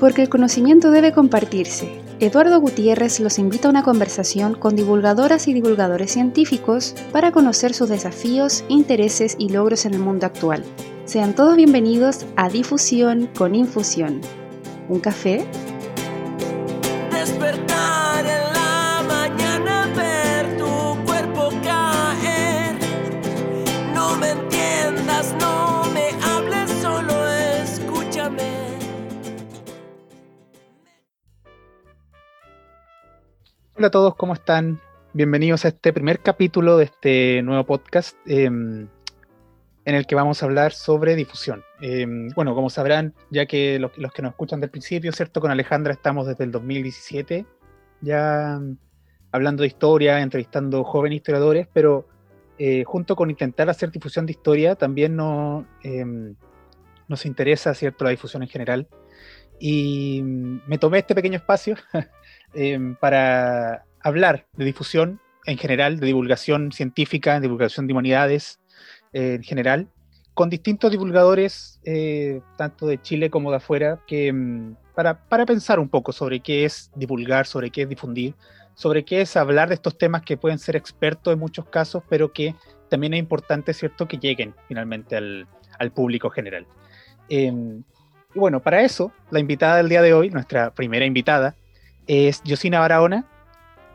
Porque el conocimiento debe compartirse. Eduardo Gutiérrez los invita a una conversación con divulgadoras y divulgadores científicos para conocer sus desafíos, intereses y logros en el mundo actual. Sean todos bienvenidos a Difusión con Infusión. ¿Un café? Hola a todos, ¿cómo están? Bienvenidos a este primer capítulo de este nuevo podcast em, en el que vamos a hablar sobre difusión. Em, bueno, como sabrán, ya que los, que nos escuchan del principio, ¿cierto? Con Alejandra estamos desde el 2017 ya em, hablando de historia, entrevistando jóvenes historiadores, pero eh, junto con intentar hacer difusión de historia, también no, nos interesa, ¿cierto?, la difusión en general. Y me tomé este pequeño espacio Em, para hablar de difusión en general, de divulgación científica, divulgación de humanidades eh, en general, con distintos divulgadores, eh, tanto de Chile como de afuera, que, em, para, para, pensar un poco sobre qué es divulgar, sobre qué es difundir, sobre qué es hablar de estos temas que pueden ser expertos en muchos casos, pero que también es importante, ¿cierto?, que lleguen finalmente al, al público general. Em, y bueno, para eso, la invitada del día de hoy, nuestra primera invitada, es Josina Barahona,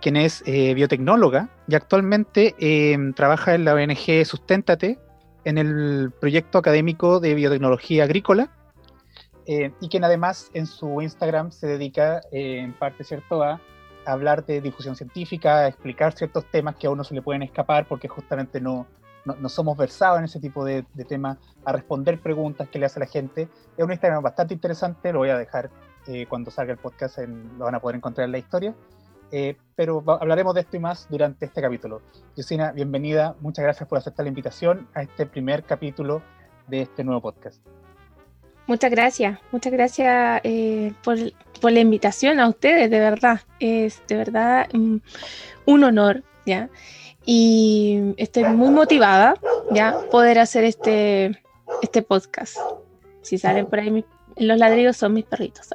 quien es eh, biotecnóloga y actualmente em, trabaja en la ONG Susténtate en el proyecto académico de biotecnología agrícola eh, y quien además en su Instagram se dedica eh, en parte cierto a hablar de difusión científica, a explicar ciertos temas que a uno se le pueden escapar porque justamente no, no, somos versados en ese tipo de, de temas, a responder preguntas que le hace la gente. Es un Instagram bastante interesante, lo voy a dejar eh, cuando salga el podcast lo van a poder encontrar en la historia. Eh, pero hablaremos de esto y más durante este capítulo. Yosina, bienvenida, muchas gracias por aceptar la invitación a este primer capítulo de este nuevo podcast. Muchas gracias, muchas gracias eh, por, por, la invitación a ustedes, de verdad. Es de verdad mm, un honor, ¿ya? Y estoy muy motivada, ¿ya? Poder hacer este, este podcast. Si salen por ahí mis los ladrillos son mis perritos.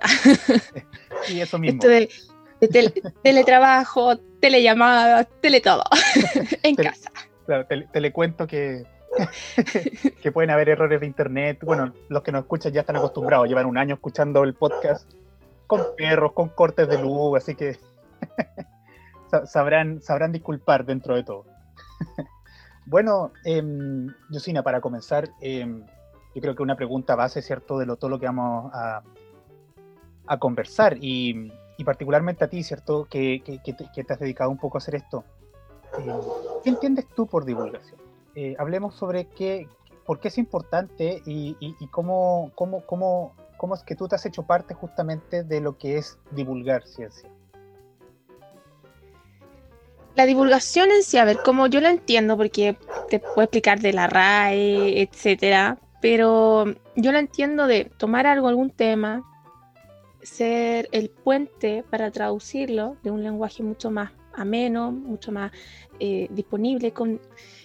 y eso mismo. Esto de, teletrabajo, telellamada, tele todo, en casa. Claro, te, cuento que, que pueden haber errores de internet. Bueno, los que nos escuchan ya están acostumbrados, llevan un año escuchando el podcast con perros, con cortes de luz, así que sabrán, sabrán disculpar dentro de todo. bueno, eh, Yosina, para comenzar, eh, yo creo que una pregunta base, ¿cierto?, de lo, todo lo que vamos a, conversar y, particularmente a ti, ¿cierto?, que, te, has dedicado un poco a hacer esto. Eh, ¿Qué entiendes tú por divulgación? Eh, hablemos sobre qué, por qué es importante y cómo, cómo, cómo, cómo es que tú te has hecho parte justamente de lo que es divulgar ciencia. La divulgación en sí, a ver, como yo la entiendo, porque te puedo explicar de la RAE, etcétera, pero yo la entiendo de tomar algo, algún tema, ser el puente para traducirlo de un lenguaje mucho más ameno, mucho más eh, disponible, con,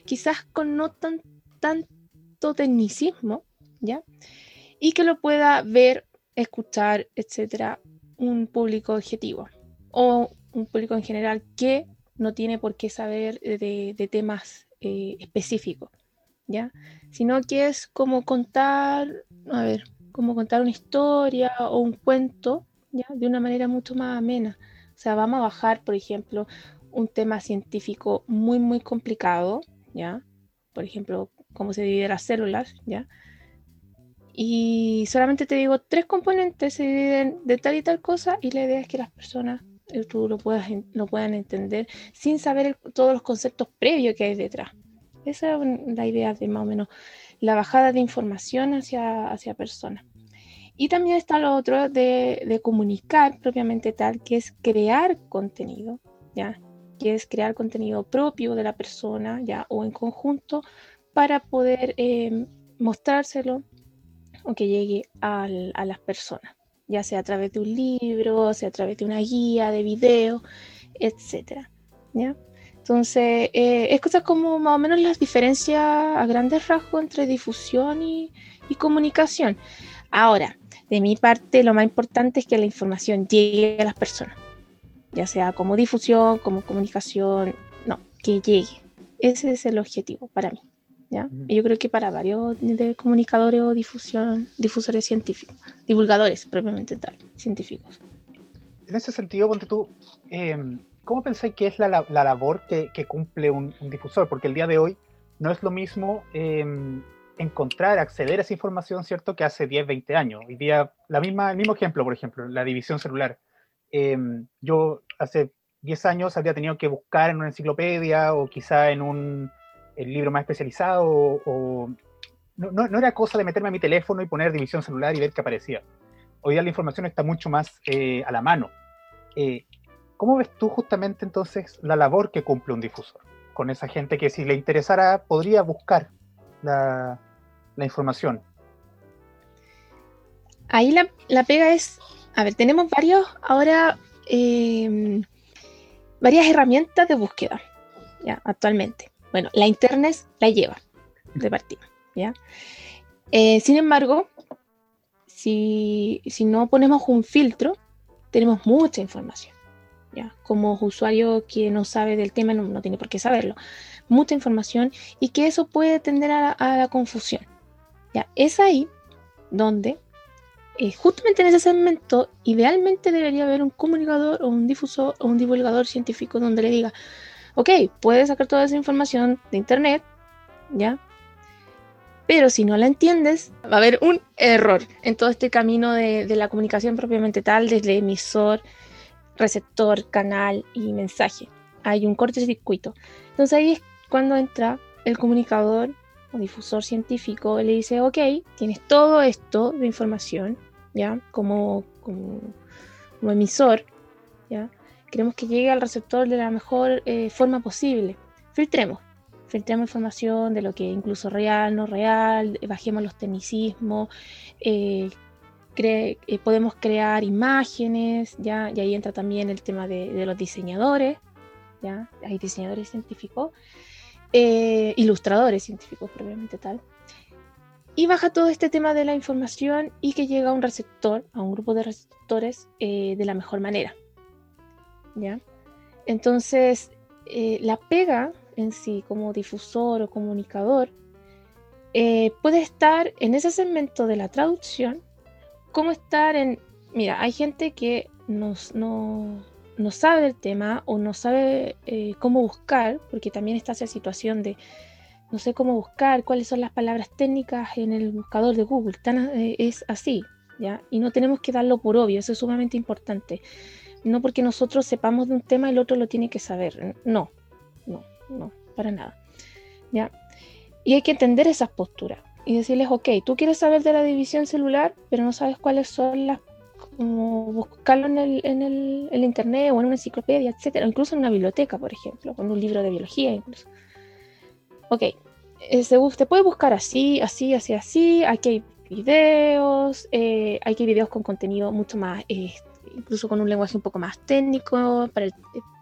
quizás con no tan, tanto tecnicismo, ¿ya? Y que lo pueda ver, escuchar, etcétera, un público objetivo o un público en general que no tiene por qué saber de, temas eh, específicos. ¿ya? Sino que es como contar, a ver, como contar una historia o un cuento, ¿ya? De una manera mucho más amena. O sea, vamos a bajar, por ejemplo, un tema científico muy, muy complicado, ¿ya? Por ejemplo, cómo se dividen las células, ¿ya? Y solamente te digo, tres componentes se dividen de tal y tal cosa y la idea es que las personas eh, tú lo, puedas, lo puedan entender sin saber todos los conceptos previos que hay detrás. Esa es la idea de más o menos la bajada de información hacia, hacia personas. Y también está lo otro de, comunicar propiamente tal, que es crear contenido, ¿ya? Que es crear contenido propio de la persona, ¿ya? O en conjunto para poder eh, mostrárselo o que llegue a las personas, ya sea a través de un libro, sea a través de una guía, de video, etcétera, ¿ya? Entonces, eh, es cosa como más o menos las diferencias a grandes rasgos entre difusión y, comunicación. Ahora, De mi parte, lo más importante es que la información llegue a las personas, ya sea como difusión, como comunicación, no, que llegue. Ese es el objetivo para mí. ¿ya? Y yo creo que para varios de comunicadores o difusión, difusores científicos, divulgadores propiamente tal, científicos. En ese sentido, ponte tú, em, ¿cómo pensáis que es la, la labor que, que cumple un, un, difusor? Porque el día de hoy no es lo mismo eh, encontrar, acceder a esa información, ¿cierto? Que hace 10, 20 años. Hoy día, la misma, el mismo ejemplo, por ejemplo, la división celular. Eh, yo hace 10 años habría tenido que buscar en una enciclopedia o quizá en un libro más especializado o, no, no, no, era cosa de meterme a mi teléfono y poner división celular y ver qué aparecía. Hoy día la información está mucho más eh, a la mano. Eh, ¿Cómo ves tú justamente entonces la labor que cumple un difusor? Con esa gente que si le interesara podría buscar la, información. Ahí la, la, pega es, a ver, tenemos varios ahora, eh, varias herramientas de búsqueda, ya, actualmente. Bueno, la internet la lleva de partida, ya. Eh, sin embargo, si, si, no ponemos un filtro, tenemos mucha información, ya. Como usuario que no sabe del tema, no, no tiene por qué saberlo, mucha información y que eso puede tender a a la confusión. Ya, es ahí donde, eh, justamente en ese segmento, idealmente debería haber un comunicador o un difusor o un divulgador científico donde le diga, ok, puedes sacar toda esa información de internet, ¿ya? Pero si no la entiendes, va a haber un error en todo este camino de, de la comunicación propiamente tal, desde emisor, receptor, canal y mensaje. Hay un cortocircuito. Entonces ahí es cuando entra el comunicador difusor científico le dice, ok, tienes todo esto de información, ¿ya? Como, como, como emisor, ¿ya? Queremos que llegue al receptor de la mejor eh, forma posible. Filtremos, filtremos información de lo que incluso real, no real, bajemos los tecnicismos, eh, cre eh, podemos crear imágenes, ¿ya? Y ahí entra también el tema de, de los diseñadores, ¿ya? Hay diseñadores científicos. Eh, ilustradores científicos propiamente tal. Y baja todo este tema de la información y que llega a un receptor, a un grupo de receptores eh, de la mejor manera. ¿Ya? Entonces, eh, la pega en sí como difusor o comunicador eh, puede estar en ese segmento de la traducción, como estar en, mira, hay gente que nos, no, no sabe del tema o no sabe eh, cómo buscar, porque también está esa situación de no sé cómo buscar, cuáles son las palabras técnicas en el buscador de Google, Tan, eh, es así, ¿ya? Y no tenemos que darlo por obvio, eso es sumamente importante. No porque nosotros sepamos de un tema, el otro lo tiene que saber, no, no, no, para nada, ¿ya? Y hay que entender esas posturas y decirles, ok, tú quieres saber de la división celular, pero no sabes cuáles son las como buscarlo en el, en el, internet o en una enciclopedia, etcétera, incluso en una biblioteca, por ejemplo, con un libro de biología incluso. Ok, eh, se, usted puede buscar así, así, así, así, aquí hay videos, eh, hay videos con contenido mucho más, eh, incluso con un lenguaje un poco más técnico, para el,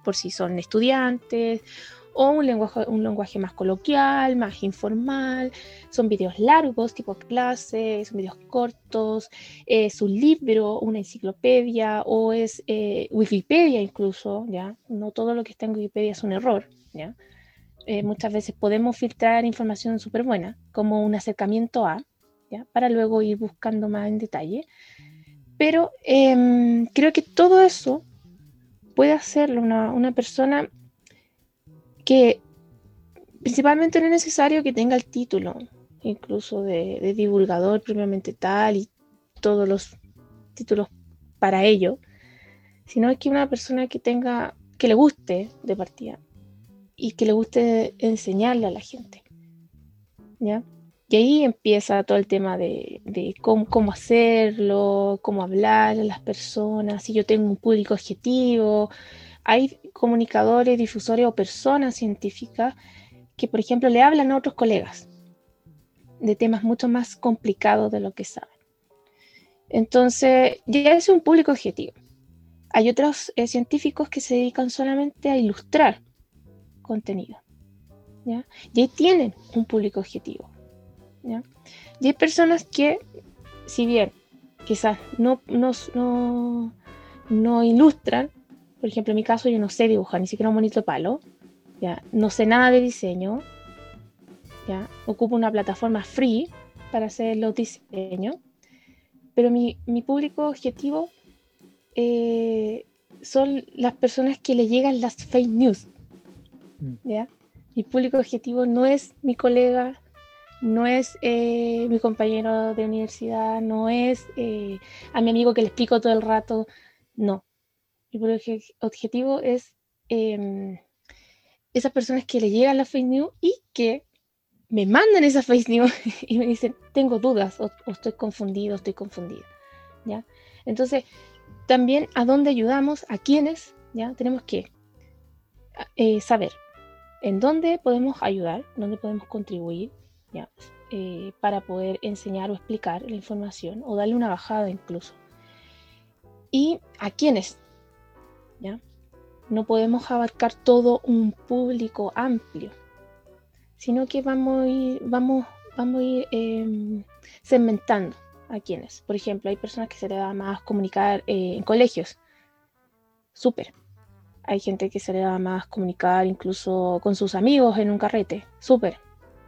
por si son estudiantes, o un lenguaje, un lenguaje más coloquial, más informal. Son videos largos, tipo clase, son videos cortos, es un libro, una enciclopedia o es eh, Wikipedia incluso, ¿ya? No todo lo que está en Wikipedia es un error, ¿ya? Eh, muchas veces podemos filtrar información súper buena, como un acercamiento a, ¿ya? Para luego ir buscando más en detalle. Pero eh, creo que todo eso puede hacerlo una, una persona que principalmente no es necesario que tenga el título, incluso de, divulgador propiamente tal y todos los títulos para ello, sino que una persona que tenga, que le guste de partida y que le guste enseñarle a la gente. ¿Ya? Y ahí empieza todo el tema de, de cómo, cómo, hacerlo, cómo hablar a las personas, si yo tengo un público objetivo, hay comunicadores, difusores o personas científicas que, por ejemplo, le hablan a otros colegas de temas mucho más complicados de lo que saben. Entonces, ya es un público objetivo. Hay otros eh, científicos que se dedican solamente a ilustrar contenido. ¿ya? Y tienen un público objetivo. ¿ya? Y hay personas que, si bien quizás no, no, no, no ilustran. Por ejemplo, en mi caso yo no sé dibujar, ni siquiera un bonito palo. ¿ya? No sé nada de diseño. ¿ya? Ocupo una plataforma free para hacer los diseños. Pero mi, mi público objetivo eh, son las personas que le llegan las fake news. Mm. ¿ya? Mi público objetivo no es mi colega, no es eh, mi compañero de universidad, no es eh, a mi amigo que le explico todo el rato, no. Mi público objetivo es em, esas personas que le llegan las fake news y que me mandan esas fake news y me dicen, tengo dudas o, estoy confundido, estoy confundida. ¿ya? Entonces, también a dónde ayudamos, a quiénes, ¿ya? Tenemos que eh, saber en dónde podemos ayudar, dónde podemos contribuir, ¿ya? Eh, para poder enseñar o explicar la información o darle una bajada incluso. Y a quiénes, No podemos abarcar todo un público amplio, sino que vamos a ir, vamos, vamos a em, segmentando a quienes. Por ejemplo, hay personas que se le da más comunicar eh, en colegios. Súper. Hay gente que se le da más comunicar incluso con sus amigos en un carrete. Súper,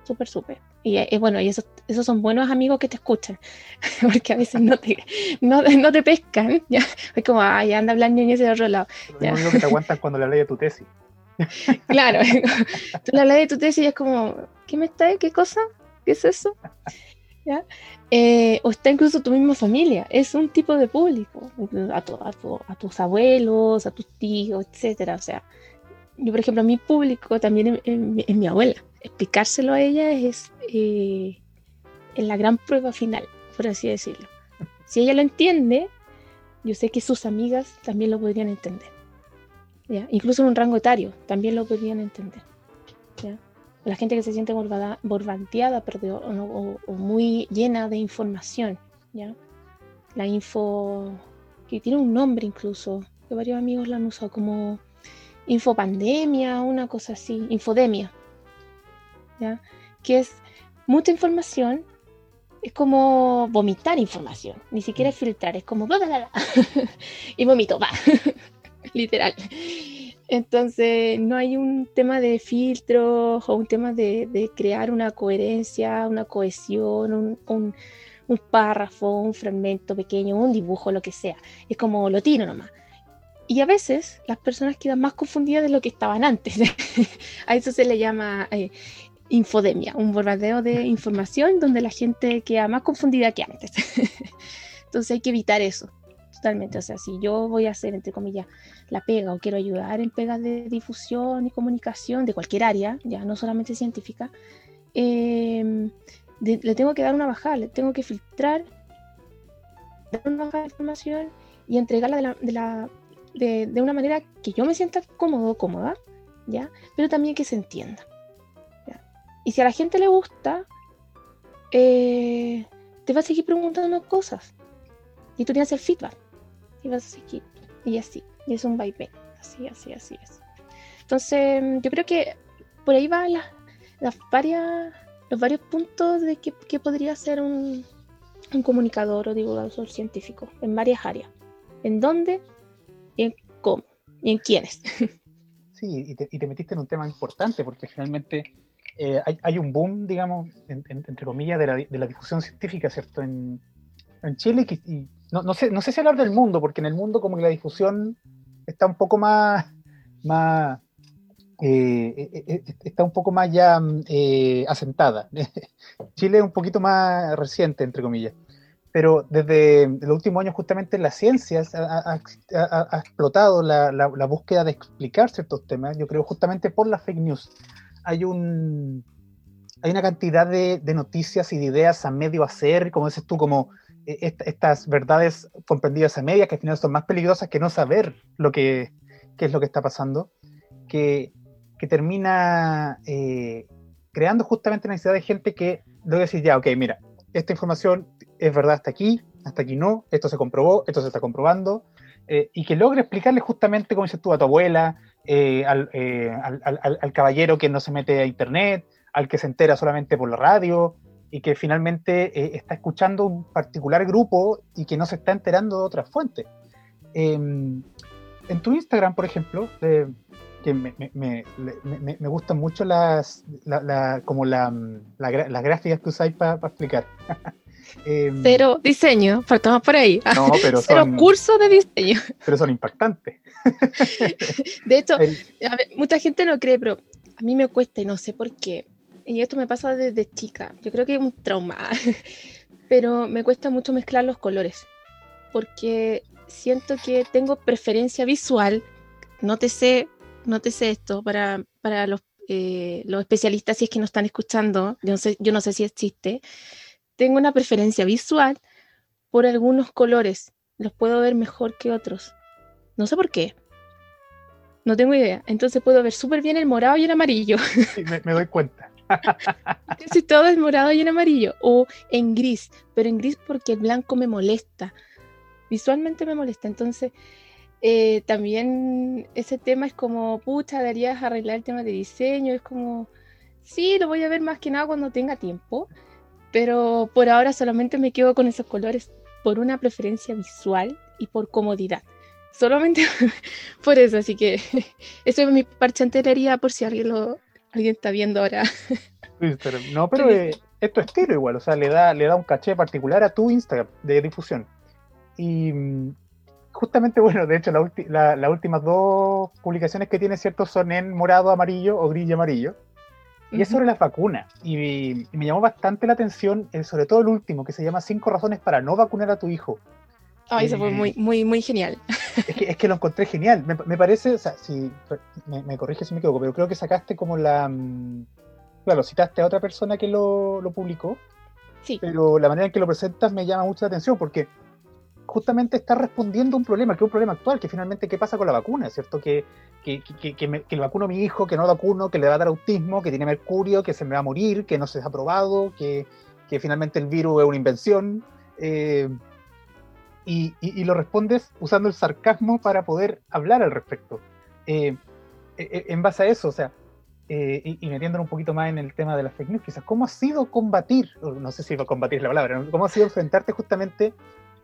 súper, súper. Y bueno, y esos, esos son buenos amigos que te escuchan, porque a veces no te, no, no te pescan. ¿ya? Es como, ay, anda hablando en ese otro lado. Lo mismo que te aguantan cuando le hablas de tu tesis. claro, tú le hablas de tu tesis y es como, ¿qué me está? ¿Qué cosa? ¿Qué es eso? Eh, o está incluso tu misma familia, es un tipo de público, a, a, tus abuelos, a tus tíos, etcétera. O sea, yo, por ejemplo, mi público también es, mi abuela. Explicárselo a ella es, eh, la gran prueba final, por así decirlo. Si ella lo entiende, yo sé que sus amigas también lo podrían entender. Incluso en un rango etario, también lo podrían entender. ¿ya? la gente que se siente borbanteada o, muy llena de información, ¿ya? La info, que tiene un nombre incluso, que varios amigos la han usado como infopandemia, una cosa así, infodemia, ¿ya? Que es mucha información, es como vomitar información, ni siquiera es filtrar, es como y vomito, va, literal. Entonces, no hay un tema de filtros o un tema de, crear una coherencia, una cohesión, un, párrafo, un fragmento pequeño, un dibujo, lo que sea. Es como lo tiro nomás. Y a veces las personas quedan más confundidas de lo que estaban antes. a eso se le llama eh, infodemia, un bombardeo de información donde la gente queda más confundida que antes. Entonces hay que evitar eso. Totalmente, o sea, si yo voy a hacer, entre comillas, la pega o quiero ayudar en pegas de difusión y comunicación de cualquier área, ya no solamente científica, em, le tengo que dar una bajada, le tengo que filtrar, dar una bajada de información y entregarla de, la, de, la, de, una manera que yo me sienta cómodo, cómoda, ¿ya? Pero también que se entienda. Y si a la gente le gusta, eh, te va a seguir preguntando cosas. Y tú tienes el feedback y vas a seguir. Y así. Y es un vaivén. Así, así, así es. Entonces, yo creo que por ahí van las, varias, los varios puntos de que, podría ser un, comunicador o divulgador científico en varias áreas. ¿En dónde? Y en cómo. Y en quiénes. Sí, y te, metiste en un tema importante porque finalmente eh, hay, un boom, digamos, entre comillas, de la, de la, difusión científica, ¿cierto? En, en Chile y, no, sé, no sé si hablar del mundo, porque en el mundo como que la difusión está un poco más, más eh, eh, está un poco más ya asentada. Chile es un poquito más reciente, entre comillas. Pero desde los últimos años justamente las ciencias ha, explotado la, búsqueda de explicar ciertos temas, yo creo justamente por las fake news. Hay un hay una cantidad de, de noticias y de ideas a medio hacer, como dices tú, como e, estas verdades comprendidas a media, que al final son más peligrosas que no saber lo que, qué es lo que está pasando, que, que termina eh, creando justamente la necesidad de gente que debe decir, ya, ok, mira, esta información es verdad hasta aquí, hasta aquí no, esto se comprobó, esto se está comprobando, eh, y que logre explicarle justamente, como dices tú, a tu abuela, eh, al, al, al, al, caballero que no se mete a internet, al que se entera solamente por la radio, y que finalmente eh, está escuchando un particular grupo y que no se está enterando de otras fuentes. Em, en tu Instagram, por ejemplo, eh, que me, me, gustan mucho las, como la, las gráficas que usáis para explicar. Em, Cero diseño, faltamos por ahí. No, pero Cero curso de diseño. Pero son impactantes. De hecho, mucha gente no cree, pero a mí me cuesta y no sé por qué. Y esto me pasa desde chica. Yo creo que es un trauma. Pero me cuesta mucho mezclar los colores. Porque siento que tengo preferencia visual. No te sé, no te sé esto para, para los, eh, los especialistas, si es que no están escuchando. Yo no, sé, yo no sé si existe tengo una preferencia visual por algunos colores. Los puedo ver mejor que otros. No sé por qué. No tengo idea. Entonces puedo ver súper bien el morado y el amarillo. Sí, me, doy cuenta. Si todo es morado y en amarillo. O en gris. Pero en gris porque el blanco me molesta. Visualmente me molesta. Entonces, eh, también ese tema es como, pucha, deberías arreglar el tema de diseño. Es como, sí, lo voy a ver más que nada cuando tenga tiempo pero por ahora solamente me quedo con esos colores por una preferencia visual y por comodidad. Solamente por eso, así que eso es mi parche por si alguien lo alguien está viendo ahora. no, pero eh, es tu estilo igual, o sea, le da, le da un caché particular a tu Instagram de difusión. Y mm, justamente, bueno, de hecho, las últimas dos publicaciones que tiene, ¿cierto? Son en morado, amarillo o gris y amarillo. Y es sobre las vacunas. Y, me llamó bastante la atención, eh, sobre todo el último, que se llama Cinco razones para no vacunar a tu hijo. Ay, eso fue muy, muy, muy genial. Es que, lo encontré genial. Me, parece, o sea, si, me, corrige si me equivoco, pero creo que sacaste como la. Mm, claro, citaste a otra persona que lo, lo publicó. Sí. Pero la manera en que lo presentas me llama mucho la atención porque justamente está respondiendo a un problema, que es un problema actual, que finalmente qué pasa con la vacuna, ¿cierto? Que, que, que, que, vacuno a mi hijo, que no vacuno, que le va a dar autismo, que tiene mercurio, que se me va a morir, que no se ha probado, que, finalmente el virus es una invención. Eh, y, y, lo respondes usando el sarcasmo para poder hablar al respecto. Eh, e, e, en base a eso, o sea, eh, y, metiéndolo un poquito más en el tema de las fake news, quizás, ¿cómo ha sido combatir, no sé si combatir la palabra, ¿cómo ha sido enfrentarte justamente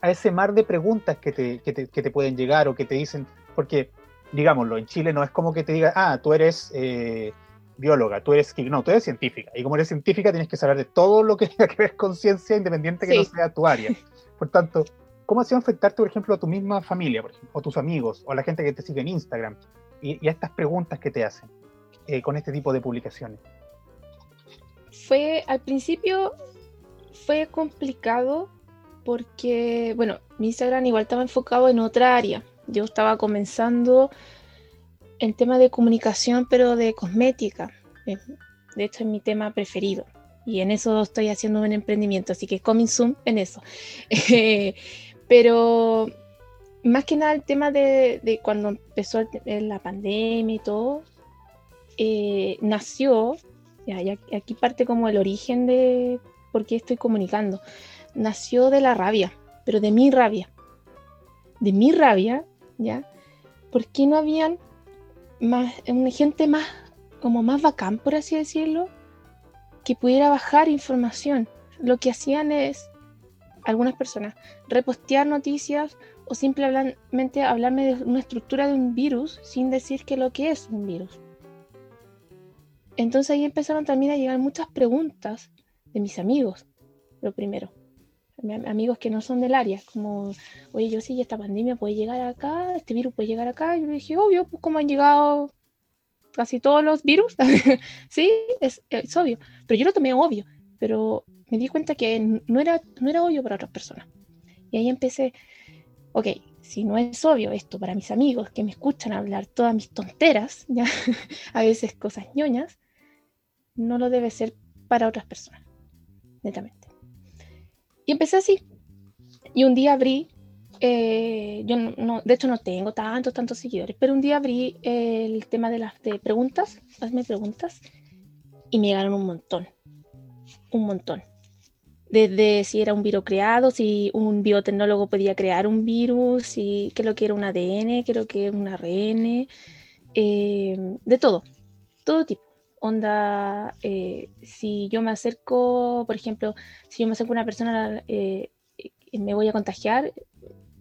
a ese mar de preguntas que te, que te, que te pueden llegar o que te dicen, porque, digámoslo, en Chile no es como que te diga, ah, tú eres eh, bióloga, tú eres, no, tú eres científica, y como eres científica tienes que saber de todo lo que tenga que ver con ciencia, independiente que no sea tu área. Por tanto, ¿cómo ha sido enfrentarte, por ejemplo, a tu misma familia, por ejemplo, o tus amigos, o a la gente que te sigue en Instagram, y, a estas preguntas que te hacen eh, con este tipo de publicaciones? Fue, al principio, fue complicado porque, bueno, mi Instagram igual estaba enfocado en otra área. Yo estaba comenzando en tema de comunicación, pero de cosmética. Eh, de hecho, es mi tema preferido. Y en eso estoy haciendo un emprendimiento, así que coming soon en eso. Eh, pero más que nada el tema de, cuando empezó la pandemia y todo, eh, nació, aquí parte como el origen de por qué estoy comunicando nació de la rabia, pero de mi rabia. De mi rabia, ¿ya? ¿Por qué no habían más, gente más, como más bacán, por así decirlo, que pudiera bajar información? Lo que hacían es, algunas personas, repostear noticias o simplemente hablarme de una estructura de un virus sin decir que lo que es un virus. Entonces ahí empezaron también a llegar muchas preguntas de mis amigos, lo primero amigos que no son del área, como, oye, yo sí, esta pandemia puede llegar acá, este virus puede llegar acá, y yo dije, obvio, pues como han llegado casi todos los virus, sí, es, obvio, pero yo lo tomé obvio, pero me di cuenta que no era, no era obvio para otras personas. Y ahí empecé, ok, si no es obvio esto para mis amigos que me escuchan hablar todas mis tonteras, ya a veces cosas ñoñas, no lo debe ser para otras personas, netamente. Y empecé así. Y un día abrí, eh, yo no, de hecho no tengo tantos, tantos seguidores, pero un día abrí el tema de las preguntas, hazme preguntas, y me llegaron un montón, un montón. Desde si era un virus creado, si un biotecnólogo podía crear un virus, si lo que era un ADN, qué lo que era un ARN, eh, de todo, todo tipo. Onda, eh, si yo me acerco, por ejemplo, si yo me acerco a una persona, eh, me voy a contagiar,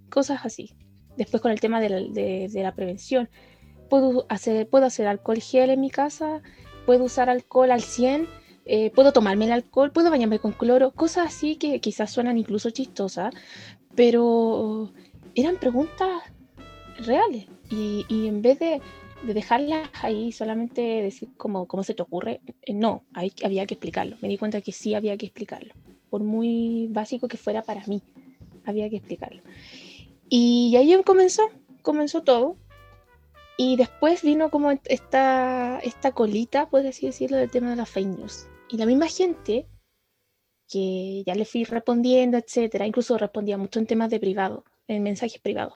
cosas así. Después con el tema de la, prevención. Puedo hacer, puedo hacer alcohol gel en mi casa, puedo usar alcohol al 100, eh, puedo tomarme el alcohol, puedo bañarme con cloro, cosas así que quizás suenan incluso chistosas, pero eran preguntas reales. Y, y en vez de de dejarlas ahí solamente decir como cómo se te ocurre, eh, no, hay, había que explicarlo. Me di cuenta que sí había que explicarlo. Por muy básico que fuera para mí, había que explicarlo. Y ahí comenzó, comenzó todo. Y después vino como esta, esta colita, puedes así decirlo, del tema de las fake news. Y la misma gente que ya le fui respondiendo, etcétera, incluso respondía mucho en temas de privado, en mensajes privados,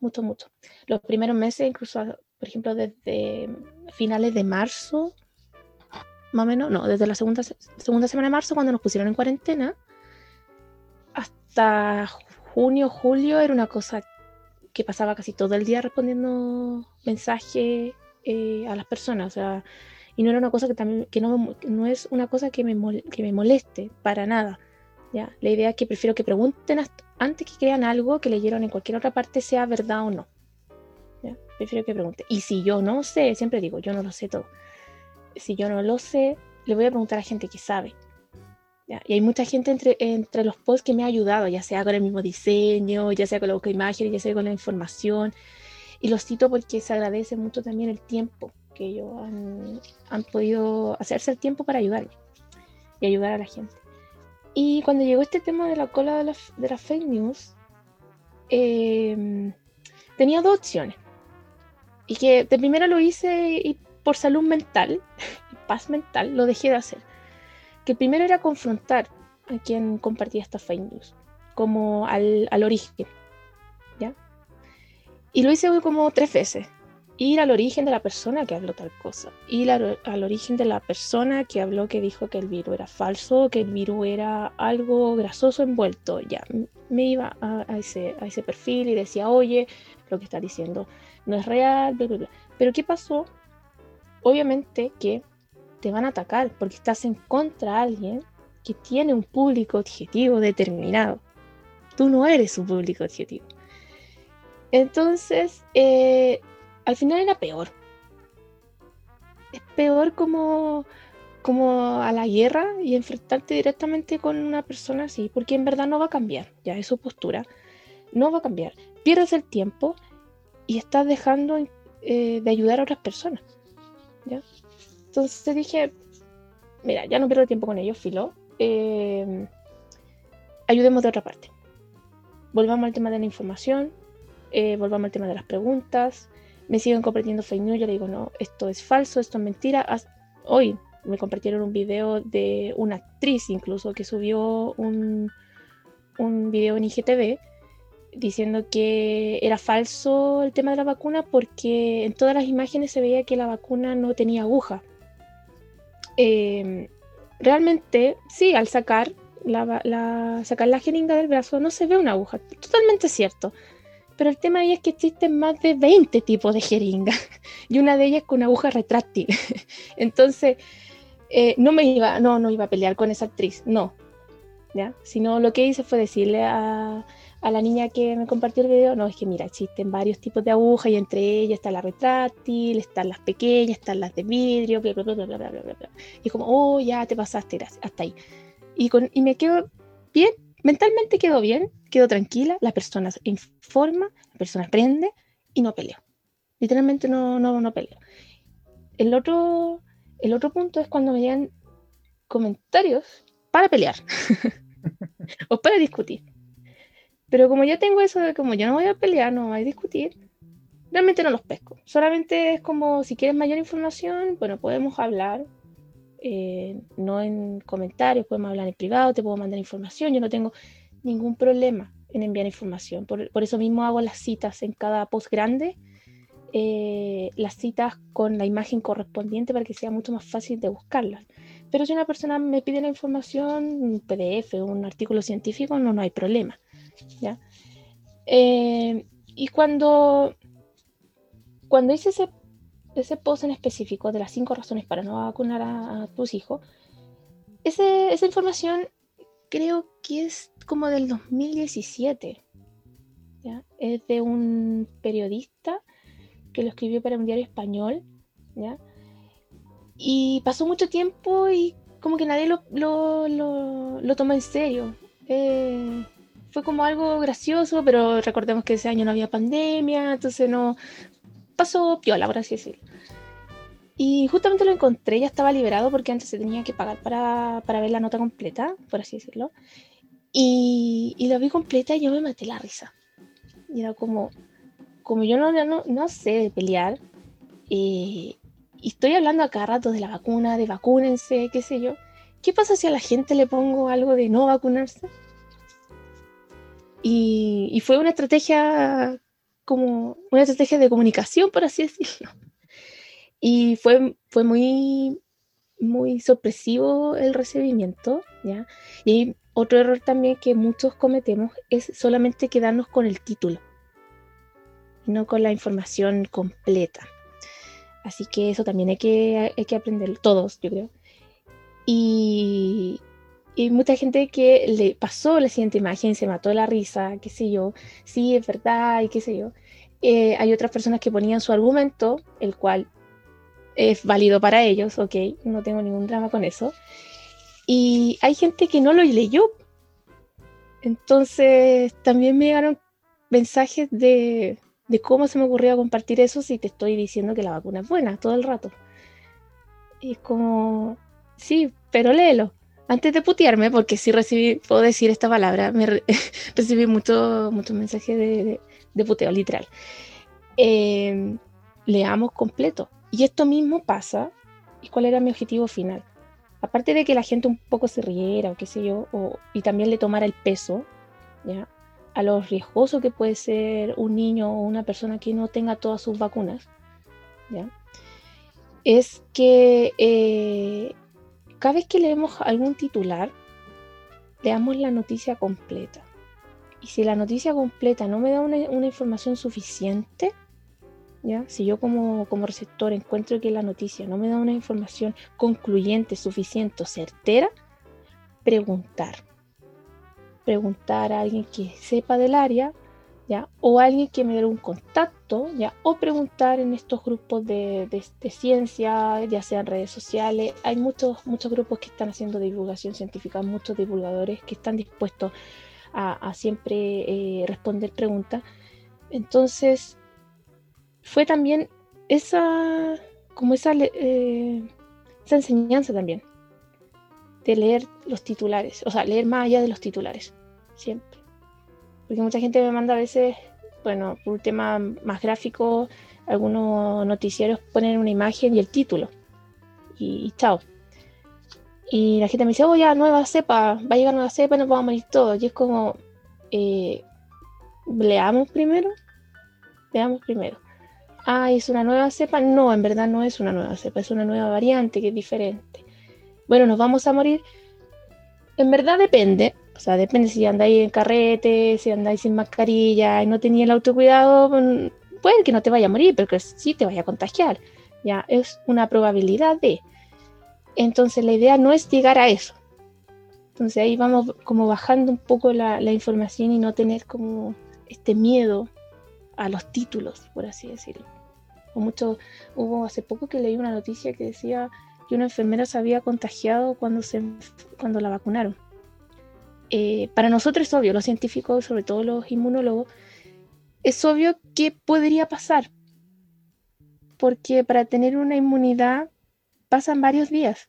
mucho, mucho. Los primeros meses, incluso por ejemplo, desde finales de marzo, más o menos, no, desde la segunda, segunda semana de marzo, cuando nos pusieron en cuarentena, hasta junio, julio, era una cosa que pasaba casi todo el día respondiendo mensajes eh, a las personas, o sea, y no era una cosa que también, que no, no es una cosa que me, que me moleste para nada. ¿ya? La idea es que prefiero que pregunten antes que crean algo que leyeron en cualquier otra parte, sea verdad o no. Prefiero que pregunte. Y si yo no sé, siempre digo, yo no lo sé todo. Si yo no lo sé, le voy a preguntar a gente que sabe. Y hay mucha gente entre, entre los posts que me ha ayudado, ya sea con el mismo diseño, ya sea con la imagen, ya sea con la información. Y los cito porque se agradece mucho también el tiempo que ellos han, han podido hacerse el tiempo para ayudarme y ayudar a la gente. Y cuando llegó este tema de la cola de las de la fake news, eh, tenía dos opciones. Y que de primera lo hice y por salud mental, paz mental, lo dejé de hacer. Que primero era confrontar a quien compartía esta fake news, como al, al origen. ¿ya? Y lo hice como tres veces. Ir al origen de la persona que habló tal cosa. Ir al, al, origen de la persona que habló que dijo que el virus era falso, que el virus era algo grasoso envuelto. Ya, me iba a, a, ese, a ese perfil y decía, oye, lo que está diciendo no es real, bla, bla, bla. Pero ¿qué pasó? Obviamente que te van a atacar porque estás en contra de alguien que tiene un público objetivo determinado. Tú no eres un público objetivo. Entonces, eh, al final era peor. Es peor como, como a la guerra y enfrentarte directamente con una persona así, porque en verdad no va a cambiar, ya es su postura, no va a cambiar. Pierdes el tiempo y estás dejando eh, de ayudar a otras personas. ¿ya? Entonces dije, mira, ya no pierdo tiempo con ellos, filo. Eh, ayudemos de otra parte. Volvamos al tema de la información, eh, volvamos al tema de las preguntas. Me siguen compartiendo fake news, yo le digo, no, esto es falso, esto es mentira. Hoy me compartieron un video de una actriz incluso que subió un, un video en IGTV diciendo que era falso el tema de la vacuna porque en todas las imágenes se veía que la vacuna no tenía aguja. Em, realmente, sí, al sacar la, sacar la jeringa del brazo no se ve una aguja, totalmente cierto. Pero el tema ahí es que existen más de 20 tipos de jeringas y una de ellas con aguja retráctil. Entonces, eh, no me iba, no, no iba a pelear con esa actriz, no. ¿ya? Sino lo que hice fue decirle a, a la niña que me compartió el video, no, es que mira, existen varios tipos de agujas y entre ellas está la retráctil, están las pequeñas, están las de vidrio, bla, bla, bla, bla, bla, bla. Y como, oh, ya te pasaste, gracias, hasta ahí. Y, con, y me quedo bien, mentalmente quedo bien, quedo tranquila, la persona informa, la persona aprende y no peleo. Literalmente no, no, no peleo. El otro, el otro punto es cuando me llegan comentarios para pelear o para discutir. Pero como yo tengo eso de como yo no voy a pelear, no voy a discutir, realmente no los pesco. Solamente es como si quieres mayor información, bueno, podemos hablar, eh, no en comentarios, podemos hablar en privado, te puedo mandar información, yo no tengo ningún problema en enviar información. Por, por eso mismo hago las citas en cada post grande, eh, las citas con la imagen correspondiente para que sea mucho más fácil de buscarlas. Pero si una persona me pide la información, un PDF, un artículo científico, no, no hay problema. ¿Ya? Eh, y cuando, cuando hice ese ese post en específico de las cinco razones para no vacunar a, tus hijos, esa información creo que es como del 2017. ¿ya? Es de un periodista que lo escribió para un diario español. ¿ya? Y pasó mucho tiempo y como que nadie lo, lo, lo, tomó en serio. Eh, fue como algo gracioso, pero recordemos que ese año no había pandemia, entonces no, pasó piola, por así decirlo. Y justamente lo encontré, ya estaba liberado porque antes se tenía que pagar para, para ver la nota completa, por así decirlo. Y, y, lo vi completa y yo me maté la risa. Y era como, como yo no, no, no sé de pelear, eh, y estoy hablando a cada rato de la vacuna, de vacúnense, qué sé yo. ¿Qué pasa si a la gente le pongo algo de no vacunarse? Y, fue una estrategia como una estrategia de comunicación, por así decirlo. Y fue, fue muy, muy sorpresivo el recibimiento, ¿ya? Y otro error también que muchos cometemos es solamente quedarnos con el título, no con la información completa. Así que eso también hay que, hay que aprenderlo, todos, yo creo. Y, y mucha gente que le pasó la siguiente imagen, se mató la risa, qué sé yo, sí, es verdad, y qué sé yo. Eh, hay otras personas que ponían su argumento, el cual es válido para ellos, ok, no tengo ningún drama con eso. Y hay gente que no lo leyó. Entonces también me llegaron mensajes de, de cómo se me ocurrió compartir eso si te estoy diciendo que la vacuna es buena todo el rato. Y es como, sí, pero léelo antes de putearme, porque sí recibí, puedo decir esta palabra, me recibí muchos mucho mensajes de, de, puteo, literal. Em, leamos completo. Y esto mismo pasa, ¿y cuál era mi objetivo final? Aparte de que la gente un poco se riera o qué sé yo, y también le tomara el peso, ¿ya? A lo riesgoso que puede ser un niño o una persona que no tenga todas sus vacunas, ¿ya? Es que eh, cada vez que leemos algún titular, leamos la noticia completa. Y si la noticia completa no me da una, información suficiente, ¿ya? si yo como, como, receptor encuentro que la noticia no me da una información concluyente, suficiente certera, preguntar. Preguntar a alguien que sepa del área o alguien que me dé un contacto, ¿ya? O preguntar en estos grupos de, ciencia, ya sean redes sociales. Hay muchos, muchos grupos que están haciendo divulgación científica, muchos divulgadores que están dispuestos a, siempre eh, responder preguntas. Entonces, fue también esa, como esa, eh, esa enseñanza también, de leer los titulares, o sea, leer más allá de los titulares, siempre. Porque mucha gente me manda a veces, bueno, por un tema más gráfico, algunos noticieros ponen una imagen y el título. Y, chao. Y la gente me dice, oh, ya, nueva cepa, va a llegar nueva cepa nos vamos a morir todos. Y es como, eh, leamos primero, leamos primero. Ah, ¿es una nueva cepa? No, en verdad no es una nueva cepa, es una nueva variante que es diferente. Bueno, nos vamos a morir. En verdad depende, sea, depende si andáis en carrete, si andáis sin mascarilla y no tenéis el autocuidado, mm, puede que no te vaya a morir, pero que sí te vaya a contagiar. Ya, es una probabilidad de. Entonces la idea no es llegar a eso. Entonces ahí vamos como bajando un poco la, información y no tener como este miedo a los títulos, por así decirlo. O hubo hace poco que leí una noticia que decía que una enfermera se había contagiado cuando, se, cuando la vacunaron. Eh, para nosotros es obvio, los científicos, sobre todo los inmunólogos, es obvio que podría pasar. Porque para tener una inmunidad pasan varios días,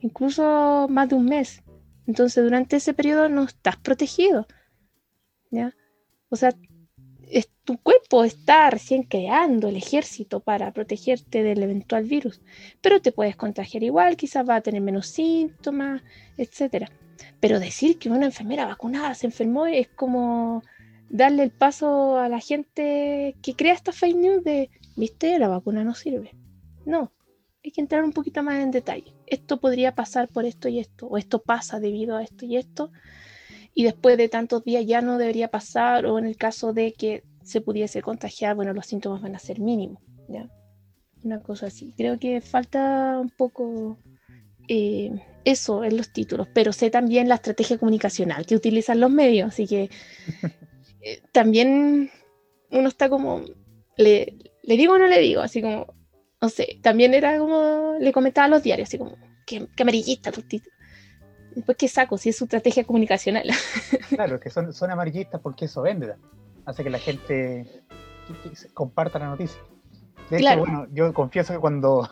incluso más de un mes. Entonces, durante ese periodo no estás protegido. ¿ya? O sea, tu cuerpo está recién creando el ejército para protegerte del eventual virus, pero te puedes contagiar igual, quizás va a tener menos síntomas, etcétera. Pero decir que una enfermera vacunada se enfermó es como darle el paso a la gente que crea esta fake news de, viste, la vacuna no sirve. No, hay que entrar un poquito más en detalle. Esto podría pasar por esto y esto, o esto pasa debido a esto y esto, y después de tantos días ya no debería pasar, o en el caso de que se pudiese contagiar, bueno, los síntomas van a ser mínimos. ¿ya? una cosa así. Creo que falta un poco eh, eso en los títulos, pero sé también la estrategia comunicacional que utilizan los medios, así que eh, también uno está como, le, le digo o no le digo, así como, no sé, también era como, le comentaba a los diarios, así como, qué, amarillista tu título. Después, ¿qué saco? Si es su estrategia comunicacional. Claro, que son, son amarillistas porque eso vende, hace que la gente comparta la noticia. De hecho, bueno, yo confieso que cuando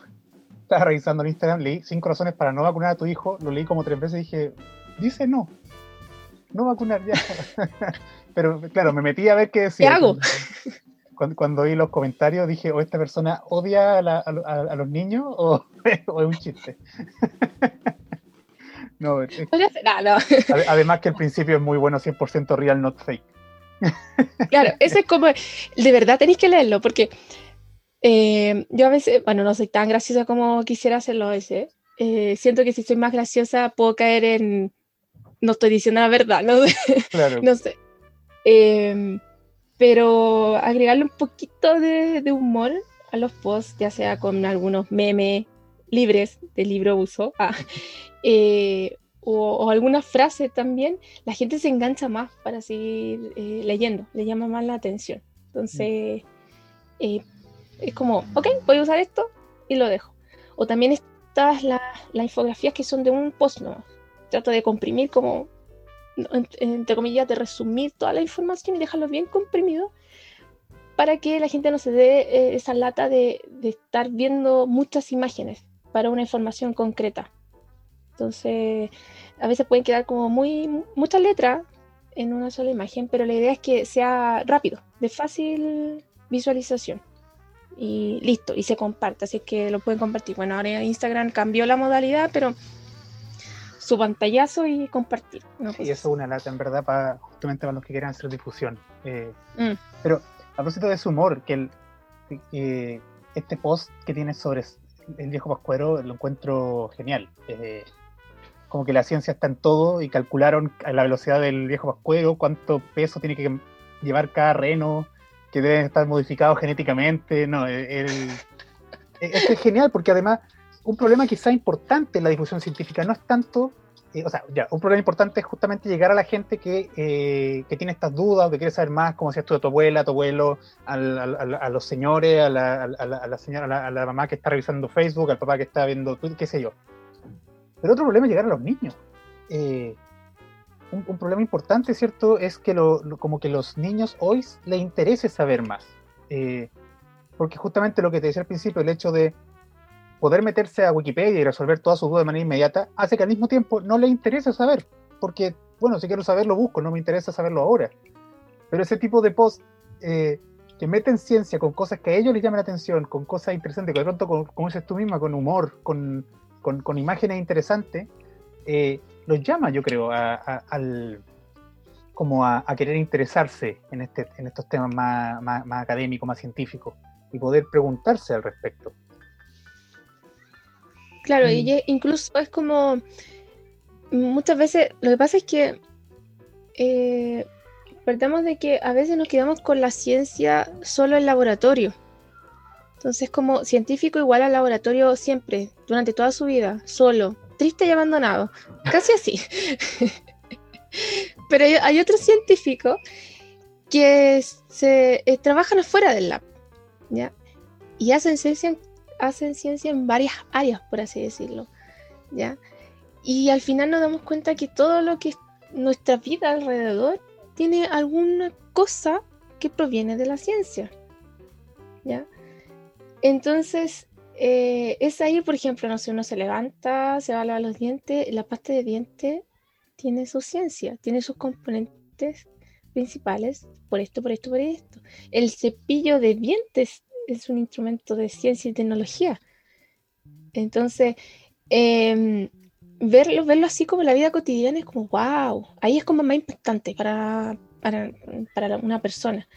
estaba revisando en Instagram, leí cinco razones para no vacunar a tu hijo, lo leí como tres veces y dije, dice no, no vacunar ya. Pero claro, me metí a ver qué decía. ¿Qué hago? Cuando, cuando, vi los comentarios dije, o esta persona odia a, los niños o, es un chiste. no, Además que el principio es muy bueno, 100% real, not fake. claro, ese es como, de verdad tenéis que leerlo, porque eh, yo a veces, bueno, no soy tan graciosa como quisiera hacerlo a veces. Eh, siento que si soy más graciosa puedo caer en, no estoy diciendo la verdad, no, no sé. Em, pero agregarle un poquito de, humor a los posts, ya sea con algunos memes libres de libro uso, ah, eh, o, alguna frase también, la gente se engancha más para seguir eh, leyendo, le llama más la atención. Entonces, eh, es como, ok, voy a usar esto y lo dejo. O también estas las, infografías que son de un post, ¿no? Trato de comprimir como entre comillas, de resumir toda la información y dejarlo bien comprimido para que la gente no se dé eh, esa lata de, estar viendo muchas imágenes para una información concreta. Entonces, a veces pueden quedar como muy muchas letras en una sola imagen, pero la idea es que sea rápido, de fácil visualización. Y listo, y se comparte, así que lo pueden compartir. Bueno, ahora Instagram cambió la modalidad, pero su pantallazo y compartir. y eso es una lata, en verdad, para justamente para los que quieran hacer difusión. Eh, mm. Pero a propósito de ese humor, que el, eh, este post que tiene sobre el viejo Pascuero lo encuentro genial. Eh, como que la ciencia está en todo y calcularon la velocidad del viejo Pascuero, cuánto peso tiene que llevar cada reno, que deben estar modificados genéticamente. No, el, es genial porque además un problema quizá importante en la difusión científica no es tanto, eh, o sea, ya, un problema importante es justamente llegar a la gente que, eh, que tiene estas dudas, que quiere saber más, como decías tú, de tu abuela, tu abuelo, a los señores, a la, señora, a la, mamá que está revisando Facebook, al papá que está viendo Twitter, qué sé yo. Pero otro problema es llegar a los niños. Eh, un, problema importante, ¿cierto? Es que como que los niños hoy les interese saber más. porque justamente lo que te decía al principio, el hecho de poder meterse a Wikipedia y resolver todas sus dudas de manera inmediata, hace que al mismo tiempo no le interese saber, porque, bueno, si quiero saber lo busco, no me interesa saberlo ahora. Pero ese tipo de post eh, que meten ciencia con cosas que a ellos les llaman la atención, con cosas interesantes, que de pronto, como dices tú misma, con humor, con, con, imágenes interesantes, eh, los llama, yo creo, a, al como a, querer interesarse en, este, en estos temas más, más, más académicos, más científicos, y poder preguntarse al respecto. Claro, y mm. incluso es como muchas veces, lo que pasa es que eh, perdemos de que a veces nos quedamos con la ciencia solo en laboratorio. Entonces, como científico igual al laboratorio siempre, durante toda su vida, solo, triste y abandonado, casi así. Pero hay, otros científicos que se eh, trabajan afuera del lab, ¿ya? Y hacen ciencia hacen ciencia en varias áreas, por así decirlo, ¿ya? Y al final nos damos cuenta que todo lo que es nuestra vida alrededor tiene alguna cosa que proviene de la ciencia, ¿ya? Entonces, eh, es ahí, por ejemplo, no sé, uno se levanta, se va a lavar los dientes, la pasta de dientes tiene su ciencia, tiene sus componentes principales, por esto, por esto, por esto. El cepillo de dientes es un instrumento de ciencia y tecnología. Entonces, em, verlo, verlo así como la vida cotidiana es como, wow, ahí es como más impactante para, para, una persona.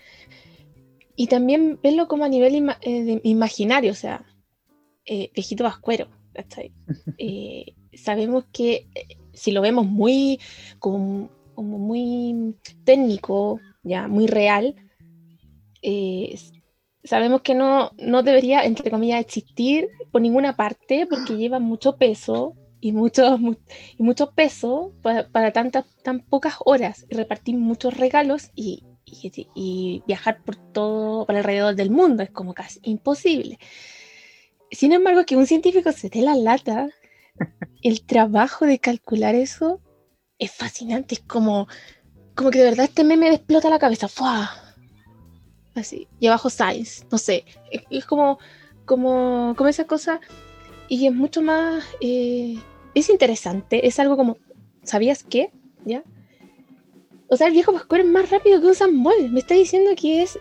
Y también verlo como a nivel eh, imaginario, o sea, eh, viejito vascuero. Eh, sabemos que si lo vemos muy, como, muy técnico, ya muy real, sabemos que no, no debería, entre comillas, existir por ninguna parte porque lleva mucho peso y mucho, y mucho peso para, tantas, tan pocas horas y repartir muchos regalos y, y, viajar por todo, por alrededor del mundo. Es como casi imposible. Sin embargo, que un científico se dé la lata, el trabajo de calcular eso es fascinante. Es como, como que de verdad este meme me explota la cabeza. ¡Fua! Así. Y abajo Science. No sé. Es, como, como, como esa cosa. Y es mucho más. Eh, es interesante. Es algo como. ¿Sabías qué? ¿Ya? O sea, el viejo Pascual es más rápido que un Zambol. Me está diciendo que es